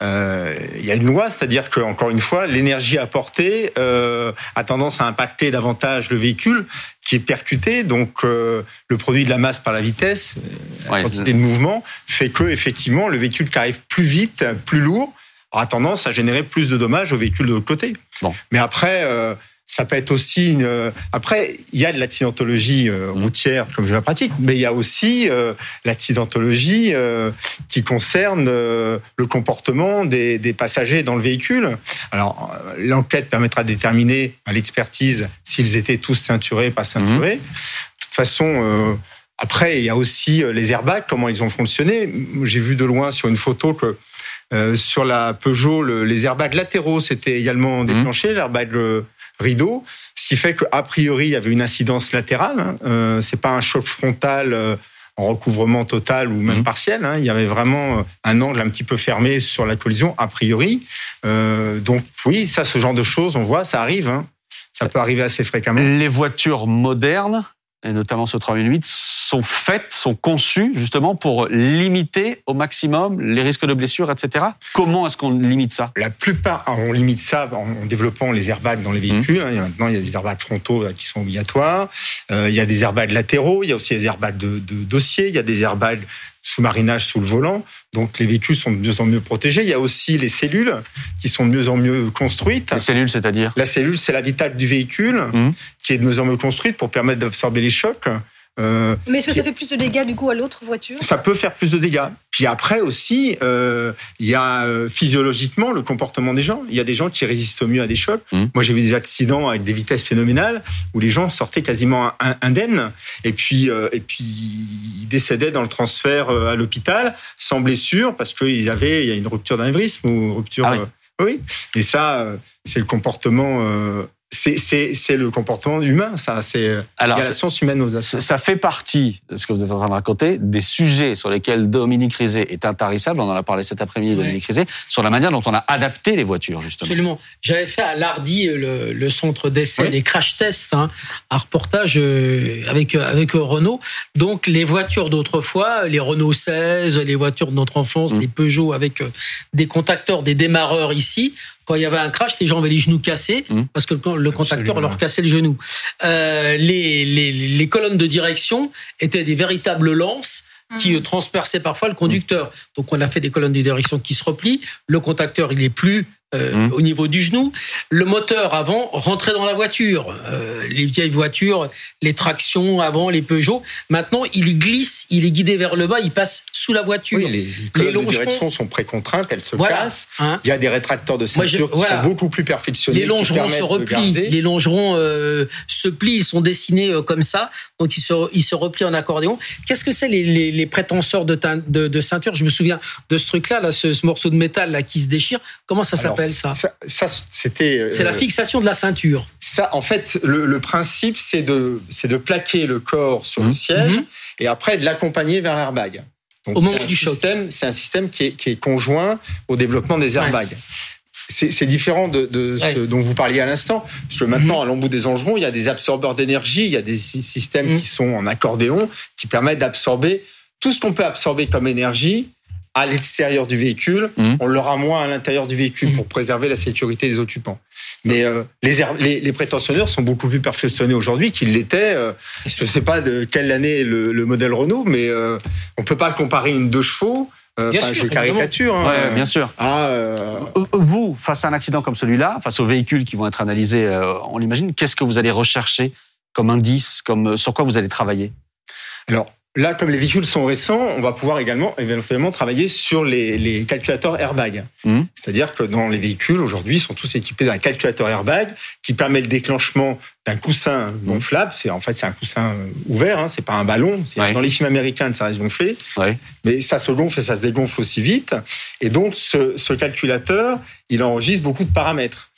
Euh, il y a une loi, c'est-à-dire que encore une fois, l'énergie apportée euh, a tendance à impacter davantage le véhicule qui est percuté, donc euh, le produit de la masse par la vitesse, euh, la quantité de mouvement, fait que effectivement le véhicule qui arrive plus vite, plus lourd, aura tendance à générer plus de dommages au véhicule de l'autre côté. Bon. Mais après, euh, ça peut être aussi. Une... euh, Après, il y a de l'accidentologie euh, Mmh. routière, comme je la pratique, mais il y a aussi euh, l'accidentologie euh, qui concerne euh, le comportement des, des passagers dans le véhicule. Alors, euh, l'enquête permettra de déterminer à l'expertise s'ils étaient tous ceinturés, pas ceinturés. De toute façon. euh, après, il y a aussi les airbags, comment ils ont fonctionné. J'ai vu de loin sur une photo que euh, sur la Peugeot, le- les airbags latéraux s'étaient également déclenchés, l'airbag euh, rideau, ce qui fait qu'a priori il y avait une incidence latérale. Hein. Euh, c'est pas un choc frontal euh, en recouvrement total ou même Mhm. partiel. Hein. Il y avait vraiment euh, un angle un petit peu fermé sur la collision a priori. Euh, donc oui, ça, ce genre de choses, on voit, ça arrive. Hein. Ça peut arriver assez fréquemment. Les voitures modernes, et notamment ce 3008, sont faites, sont conçues justement pour limiter au maximum les risques de blessures, etc. Comment est-ce qu'on limite ça? La plupart, on limite ça en développant les airbags dans les véhicules. hein. Maintenant, il y a des airbags frontaux là, qui sont obligatoires. Euh, il y a des airbags latéraux. Il y a aussi des airbags de, de dossier. Il y a des airbags sous-marinage sous le volant. Donc, les véhicules sont de mieux en mieux protégés. Il y a aussi les cellules qui sont de mieux en mieux construites. Les cellules, c'est-à-dire La cellule, c'est l'habitat du véhicule Mhm. qui est de mieux en mieux construite pour permettre d'absorber les chocs. Euh, Mais est-ce que ça fait plus de dégâts du coup à l'autre voiture? Ça peut faire plus de dégâts. Puis après aussi, euh, il y a euh, physiologiquement le comportement des gens. Il y a des gens qui résistent mieux à des chocs. Mhm. Moi, j'ai vu des accidents avec des vitesses phénoménales où les gens sortaient quasiment in- indemnes et puis euh, et puis ils décédaient dans le transfert à l'hôpital sans blessure parce qu'ils avaient il y a une rupture d'anévrisme ou une rupture. Ah oui. euh, oui. Et ça, c'est le comportement. Euh, c'est le comportement humain, ça. C'est euh, la science humaine aux Ça ça fait partie de ce que vous êtes en train de raconter, des sujets sur lesquels Dominique Rizet est intarissable. On en a parlé cet après-midi, Ouais. Dominique Rizet, sur la manière dont on a adapté les voitures, justement. Absolument. J'avais fait à l'Ardi le, le centre d'essai Oui. des crash tests, hein, un reportage euh, avec avec euh, Renault. Donc les voitures d'autrefois, les Renault 16, les voitures de notre enfance, Mmh. les Peugeot avec euh, des contacteurs, des démarreurs ici. Quand il y avait un crash, les gens avaient les genoux cassés Mmh. parce que le, le contacteur Absolument. leur cassait le genou. Euh, les, les, les colonnes de direction étaient des véritables lances qui euh, transperçaient parfois le conducteur. Donc on a fait des colonnes de direction qui se replient. Le contacteur, il est plus euh, Mhm. au niveau du genou. Le moteur avant rentrait dans la voiture. Euh, les vieilles voitures, les tractions avant, les Peugeot. Maintenant, il y glisse, il est guidé vers le bas, il passe sous la voiture. Oui, les, les colonnes de direction sont précontraintes, elles se Voilà. cassent. Hein. Il y a des rétracteurs de Moi, je- ceinture qui sont beaucoup plus perfectionnés. Les longerons se replient, les longerons euh, se plient, ils sont dessinés comme ça, donc ils se, ils se replient en accordéon. Qu'est-ce que c'est les, les, les prétenseurs de, de, de ceinture? Je me souviens de ce truc-là, là, ce, ce morceau de métal là qui se déchire. Comment ça Alors, s'appelle ça ça, ça, c'était. C'est la euh, fixation de la ceinture. Ça, en fait, le, le principe, c'est de, c'est de plaquer le corps sur le Mhm. siège Mhm. et après de l'accompagner vers l'airbag. Donc, Au c'est moment un du choc. système, C'est un système qui est, qui est conjoint au développement des airbags. C'est c'est différent de, de ce Ouais. Mhm. dont vous parliez à l'instant, parce que maintenant, à l'embout des Angerons, il y a des absorbeurs d'énergie, il y a des sy- systèmes Mhm. qui sont en accordéon, qui permettent d'absorber tout ce qu'on peut absorber comme énergie à l'extérieur du véhicule. Mhm. On l'aura moins à l'intérieur du véhicule Mhm. pour préserver la sécurité des occupants. Mais euh, les, les, les prétentionneurs sont beaucoup plus perfectionnés aujourd'hui qu'ils l'étaient. euh, je ne sais pas de quelle année le, le modèle Renault, mais euh, on peut pas comparer une deux chevaux. sûr, je caricature. hein. Ouais, bien sûr. Vous, face à un accident comme celui-là, face aux véhicules qui vont être analysés, on l'imagine, qu'est-ce que vous allez rechercher comme indice, comme sur quoi vous allez travailler? Alors là, comme les véhicules sont récents, on va pouvoir également éventuellement travailler sur les, les calculateurs airbag. Mhm. C'est-à-dire que dans les véhicules aujourd'hui, ils sont tous équipés d'un calculateur airbag qui permet le déclenchement d'un coussin gonflable. C'est en fait c'est un coussin euh, ouvert, hein, c'est pas un ballon. Ouais. dans les films américains, ça reste gonflé, Ouais. mais ça se gonfle et ça se dégonfle aussi vite. Et donc ce, ce calculateur, il enregistre beaucoup de paramètres.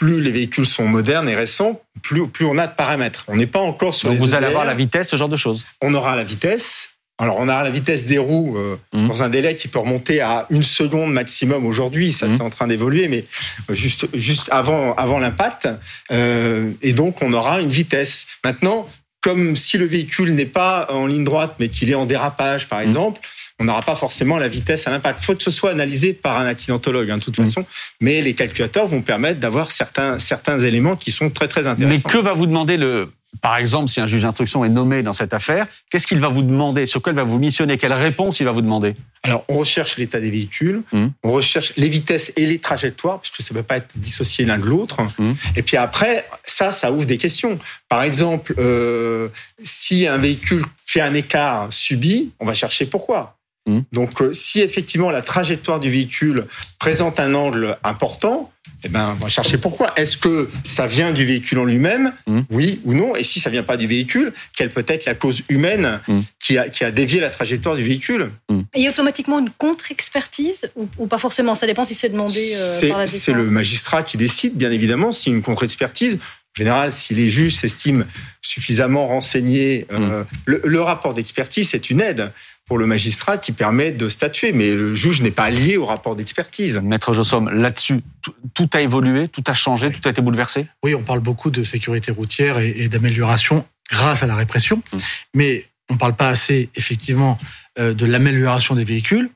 Plus les véhicules sont modernes et récents, plus, plus on a de paramètres. On n'est pas encore sur Donc les vous allez avoir la vitesse, ce genre de choses. on aura la vitesse. Alors, on aura la vitesse des roues euh, Mhm. dans un délai qui peut remonter à une seconde maximum aujourd'hui. Ça, Mhm. c'est en train d'évoluer, mais juste, juste avant, avant l'impact. Euh, et donc, on aura une vitesse. Maintenant, comme si le véhicule n'est pas en ligne droite, mais qu'il est en dérapage, par exemple, on n'aura pas forcément la vitesse à l'impact. Faut que ce soit analysé par un accidentologue, hein, de toute Mhm. façon. Mais les calculateurs vont permettre d'avoir certains, certains éléments qui sont très, très intéressants. Mais que va vous demander le, par exemple, si un juge d'instruction est nommé dans cette affaire, qu'est-ce qu'il va vous demander? Sur quoi il va vous missionner? Quelle réponse il va vous demander? Alors, on recherche l'état des véhicules, Mhm. on recherche les vitesses et les trajectoires, parce que ça ne peut pas être dissocié l'un de l'autre. Mhm. Et puis après, ça, ça ouvre des questions. Par exemple, euh, si un véhicule fait un écart subi, on va chercher pourquoi. Mhm. Donc, euh, si effectivement la trajectoire du véhicule présente un angle important, eh ben, on va chercher pourquoi. Est-ce que ça vient du véhicule en lui-même, Mhm. oui ou non Et si ça vient pas du véhicule, quelle peut être la cause humaine Mhm. qui, a, qui a dévié la trajectoire du véhicule Et automatiquement une contre-expertise ou, ou pas forcément Ça dépend si c'est demandé euh, C'est par la c'est le magistrat qui décide, bien évidemment, si une contre-expertise. En général, si les juges s'estiment suffisamment renseignés, euh, le, le rapport d'expertise, c'est une aide pour le magistrat qui permet de statuer. Mais le juge n'est pas lié au rapport d'expertise. Maître Jossom, là-dessus, tout, tout a évolué, tout a changé, tout a été bouleversé? Oui, on parle beaucoup de sécurité routière et, et d'amélioration grâce à la répression, Mmh. mais on ne parle pas assez, effectivement, euh, de l'amélioration des véhicules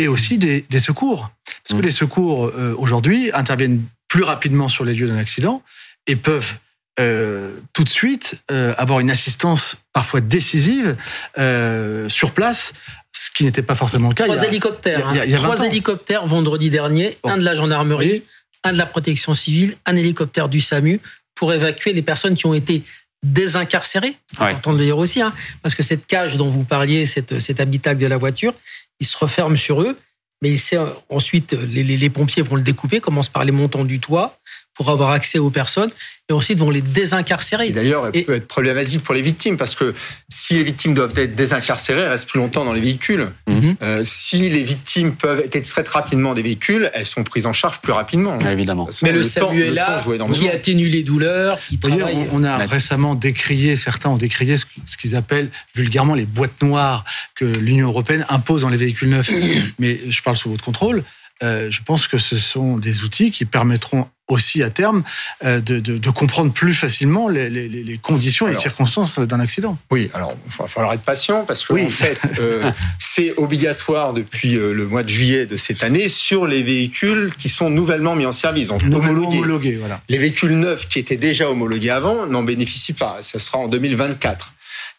et aussi des, des secours. Parce que Mmh. les secours, euh, aujourd'hui, interviennent plus rapidement sur les lieux d'un accident et peuvent euh, tout de suite euh, avoir une assistance parfois décisive euh, sur place, ce qui n'était pas forcément le cas. Trois il y a- hélicoptères. il y a- hein. il y a 20 Trois hélicoptères vendredi dernier, Bon. un de la gendarmerie, Oui. un de la protection civile, un hélicoptère du SAMU pour évacuer les personnes qui ont été désincarcérées. Ouais. Important de le dire aussi, hein, parce que cette cage dont vous parliez, cette, cet habitacle de la voiture, il se referme sur eux. Mais ensuite, les, les- les pompiers vont le découper, commencent par les montants du toit pour avoir accès aux personnes et ensuite vont les désincarcérer. Et d'ailleurs, elle peut être problématique pour les victimes parce que si les victimes doivent être désincarcérées, elles restent plus longtemps dans les véhicules. Mhm. Euh, si les victimes peuvent être extraites rapidement des véhicules, elles sont prises en charge plus rapidement. évidemment. Mais le, SAMU est là, qui atténue les douleurs, qui travaille. on, on a récemment décrié, certains ont décrié ce qu'ils appellent vulgairement les boîtes noires que l'Union européenne impose dans les véhicules neufs. Mais je parle sous votre contrôle. Euh, je pense que ce sont des outils qui permettront aussi à terme euh, de, de- de comprendre plus facilement les, les- les- les conditions et les circonstances d'un accident. Oui, alors il va falloir être patient parce que en fait, euh, c'est obligatoire depuis le mois de juillet de cette année sur les véhicules qui sont nouvellement mis en service, donc homologués. homologués, voilà. Les véhicules neufs qui étaient déjà homologués avant n'en bénéficient pas. Ça sera en 2024.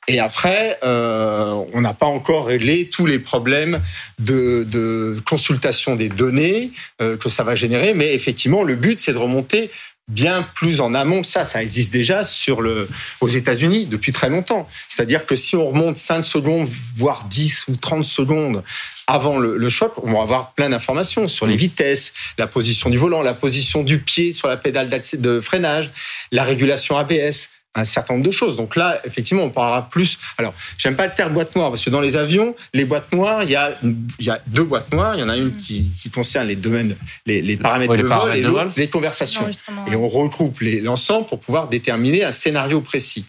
Et après, euh, on n'a pas encore réglé tous les problèmes de, de consultation des données euh, que ça va générer. Mais effectivement, le but, c'est de remonter bien plus en amont que ça. Ça existe déjà sur le, aux États-Unis depuis très longtemps. C'est-à-dire que si on remonte 5 secondes, voire 10 ou 30 secondes avant le, le choc, on va avoir plein d'informations sur les vitesses, la position du volant, la position du pied sur la pédale de freinage, la régulation ABS un certain nombre de choses. Donc là, effectivement, on parlera plus. Alors, j'aime pas le terme boîte noire parce que dans les avions, les boîtes noires, il y a, il y a deux boîtes noires. Il y en a une qui, qui concerne les domaines, les, les paramètres Oui, les de paramètres vol et l'autre les conversations. Et on regroupe les- l'ensemble pour pouvoir déterminer un scénario précis.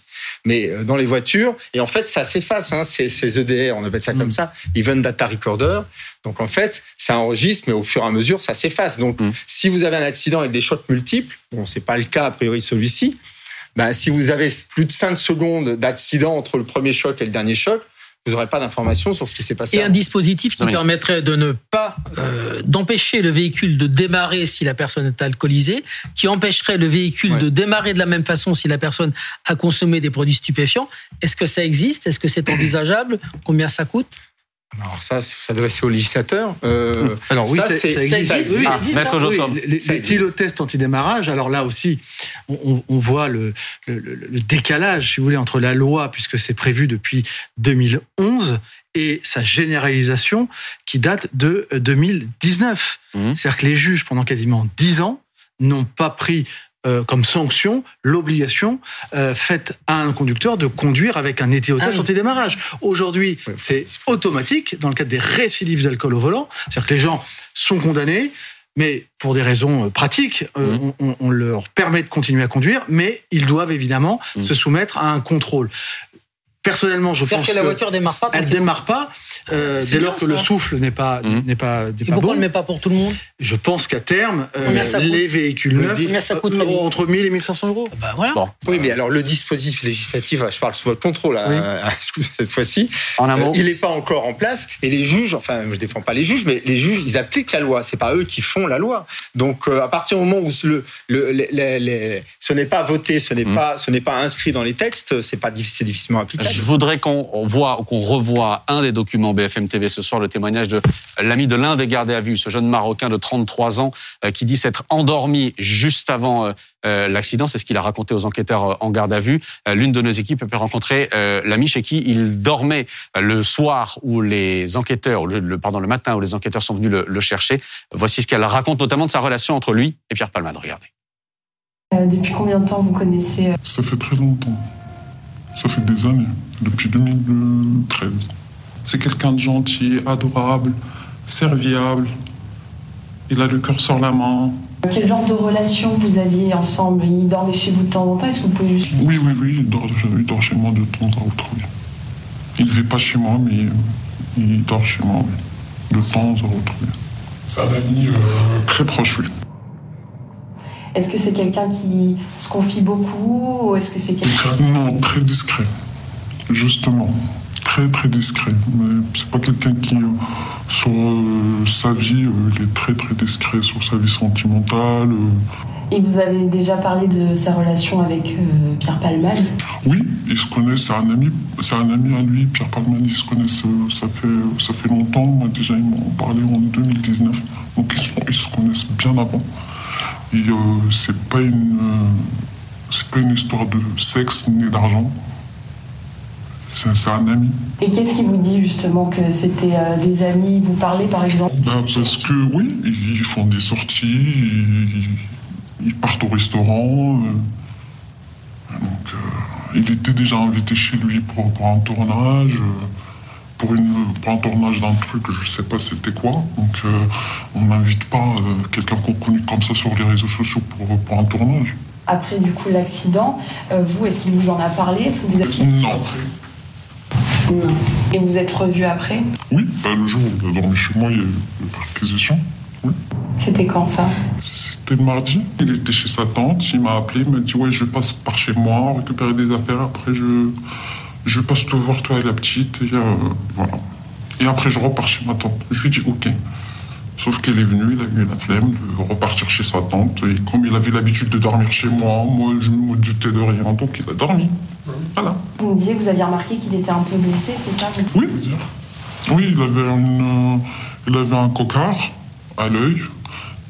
Mais euh, dans les voitures, et en fait, ça s'efface, hein, ces, ces EDR, on appelle ça comme ça, Event Data Recorder. Donc en fait, ça enregistre, mais au fur et à mesure, ça s'efface. Donc si vous avez un accident avec des chocs multiples, bon, c'est pas le cas a priori celui-ci, ben, si vous avez plus de 5 secondes d'accident entre le premier choc et le dernier choc, vous n'aurez pas d'informations sur ce qui s'est passé. Et un dispositif qui Oui. permettrait de ne pas euh, d'empêcher le véhicule de démarrer si la personne est alcoolisée, qui empêcherait le véhicule de démarrer de la même façon si la personne a consommé des produits stupéfiants. Est-ce que ça existe? Est-ce que c'est envisageable? Combien ça coûte? Alors ça, c'est s'adresser au législateur. Euh, Alors oui, ça, c'est- ça existe. ça existe. Ah, oui, Jossom. les- les, Ça tylotests anti-démarrage, alors là aussi, on, voit le, le- le- le décalage, si vous voulez, entre la loi, puisque c'est prévu depuis 2011, et sa généralisation qui date de euh, 2019. C'est-à-dire que les juges, pendant quasiment 10 ans, n'ont pas pris euh, comme sanction l'obligation euh, faite à un conducteur de conduire avec un éthylotest Ah oui. anti-démarrage. Aujourd'hui, c'est automatique dans le cadre des récidives d'alcool au volant. C'est-à-dire que les gens sont condamnés, mais pour des raisons euh, pratiques, euh, on, on- on leur permet de continuer à conduire, mais ils doivent évidemment se soumettre à un contrôle. Personnellement, je pense que la que voiture démarre pas. elle démarre pas euh, dès lors que ça. le souffle n'est pas n'est pas n'est Et pas pourquoi on bon. ne le met pas pour tout le monde? Je pense qu'à terme, euh, les véhicules Le neufs euh, entre 1000 et 1500 euros. Bah voilà. Oui, mais alors le dispositif législatif, je parle sous votre contrôle hein, Oui. à- cette fois-ci, En un euh, il n'est pas encore en place et les juges, enfin je défends pas les juges, mais les juges ils appliquent la loi, c'est pas eux qui font la loi. Donc euh, à partir du moment où le, le, ce n'est pas voté, ce n'est pas ce n'est pas inscrit dans les textes, c'est pas c'est difficilement applicable. Je voudrais qu'on voit, qu'on revoie un des documents BFM TV ce soir, le témoignage de l'ami de l'un des gardés à vue, ce jeune Marocain de 33 ans euh, qui dit s'être endormi juste avant euh, euh, l'accident. C'est ce qu'il a raconté aux enquêteurs euh, en garde à vue. Euh, L'une de nos équipes a pu rencontrer euh, l'ami chez qui il dormait le soir où les enquêteurs, le, le- pardon, le matin où les enquêteurs sont venus le, le chercher. Voici ce qu'elle raconte notamment de sa relation entre lui et Pierre Palmade. Regardez. Euh, depuis combien de temps vous connaissez Ça fait très longtemps. Ça fait des années, depuis 2013. C'est quelqu'un de gentil, adorable, serviable. Il a le cœur sur la main. Quel genre de relation vous aviez ensemble? Il dormait chez vous de temps en temps Est-ce que vous pouvez juste... Oui, oui, oui, il dort, il dort chez moi de temps à autre. oui. Il ne vit pas chez moi, mais il dort chez moi, oui. De temps à autre. oui. C'est un ami euh, très proche, oui. Est-ce que c'est quelqu'un qui se confie beaucoup ou est-ce que c'est quelqu'un... Non, très discret. Justement. Très, très discret. Mais c'est pas quelqu'un qui, euh, sur euh, sa vie, euh, il est très, très discret sur sa vie sentimentale. Et vous avez déjà parlé de sa relation avec euh, Pierre Palmade? Oui, ils se connaissent, c'est un ami, c'est un ami à lui, Pierre Palman, ils se connaissent, euh, ça fait, ça fait longtemps. Moi, déjà, ils m'ont parlé en 2019. Donc, ils, sont- ils se connaissent bien avant. Et euh, c'est pas une, euh, c'est pas une histoire de sexe ni d'argent. C'est un ami. Et qu'est-ce qui vous dit justement que c'était euh, des amis? Vous parlez par exemple? Ben, parce que oui, ils font des sorties, ils, ils partent au restaurant. donc, il était déjà invité chez lui pour, pour un tournage pour, une, pour un tournage d'un truc, je sais pas c'était quoi. Donc on n'invite pas quelqu'un qu'on connaît comme ça sur les réseaux sociaux pour, pour un tournage. Après du coup l'accident, vous, est-ce qu'il vous en a parlé? Est-ce que vous êtes... Non. Et vous êtes revu après? Oui, bah, le jour où il a dormi chez moi, il y a eu une perquisition. Oui. C'était quand ça? C'était le mardi. Il était chez sa tante, il m'a appelé, il m'a dit Ouais, je passe par chez moi, récupérer des affaires, après je, je passe te voir, toi et la petite, et euh, voilà. Et après, je repars chez ma tante. Je lui dit Ok. Sauf qu'elle est venue, il a eu la flemme de repartir chez sa tante. Et comme il avait l'habitude de dormir chez moi, moi, je me doutais de rien, donc il a dormi. Voilà. Vous me disiez que vous aviez remarqué qu'il était un peu blessé, c'est ça Oui, oui il, avait une, il avait un cocard à l'œil,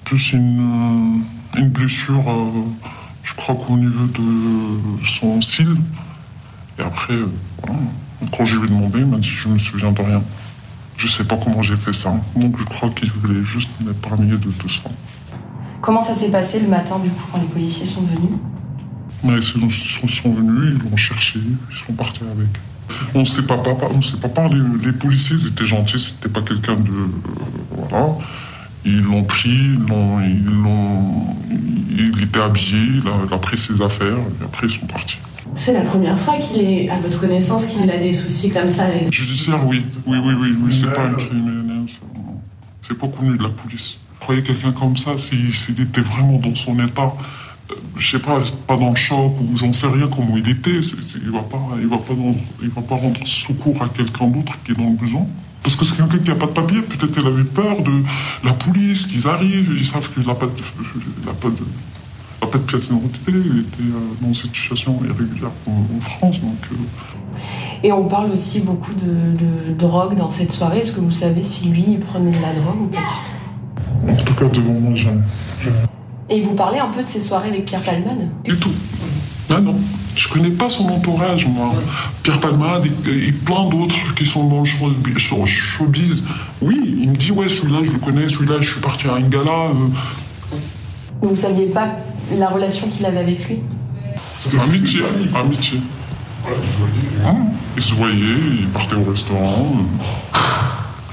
plus une, une blessure, euh, je crois qu'au niveau de son cil. Et après, voilà. quand je lui ai demandé, il m'a dit Je me souviens de rien. Je sais pas comment j'ai fait ça. Donc je crois qu'il voulait juste m'épargner de tout ça. Comment ça s'est passé le matin, du coup, quand les policiers sont venus? Mais ils sont, sont venus, ils l'ont cherché, ils sont partis avec. On ne sait pas, on sait pas parler. Les policiers étaient gentils, c'était pas quelqu'un de. Euh, voilà. Ils l'ont pris, ils l'ont, ils l'ont, il était habillé, il a, il a, pris ses affaires, et après ils sont partis. C'est la première fois qu'il est, à votre connaissance, qu'il a des soucis comme ça avec... Judiciaire, oui. Oui, oui, oui, oui. c'est pas un criminel. C'est pas connu de la police. Croyez quelqu'un comme ça, s'il, était vraiment dans son état, je sais pas, pas dans le choc ou j'en sais rien comment il était. il va pas, il va pas, rendre, il secours à quelqu'un d'autre qui est dans le besoin. Parce que c'est quelqu'un qui n'a pas de papier. Peut-être qu'elle avait peur de la police, qu'ils arrivent, ils savent qu'il n'a pas de, il il pas de pièce d'identité. Il était dans cette situation irrégulière en, France. Donc, euh... Et on parle aussi beaucoup de, de, drogue dans cette soirée. Est-ce que vous savez si lui, il prenait de la drogue ou pas En tout cas, devant moi, jamais. Et vous parlez un peu de ces soirées avec Pierre Palmade? Du tout. Ah non. Je connais pas son entourage, moi. Pierre Palmade et, et plein d'autres qui sont dans le showbiz. Oui, il me dit, ouais, celui-là, je le connais, celui-là, je suis parti à un gala. Euh... Vous ne saviez pas la relation qu'il avait avec lui Amitié, amitié. Ah, ils se voyaient, ils partaient au restaurant.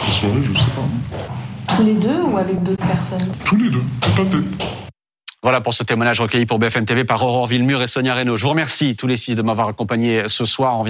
Les soirées, je sais pas. Tous les deux ou avec d'autres personnes Tous les deux, tout à tête. Voilà pour ce témoignage recueilli pour BFM TV par Aurore Villemur et Sonia Reynaud. Je vous remercie tous les six de m'avoir accompagné ce soir. On vient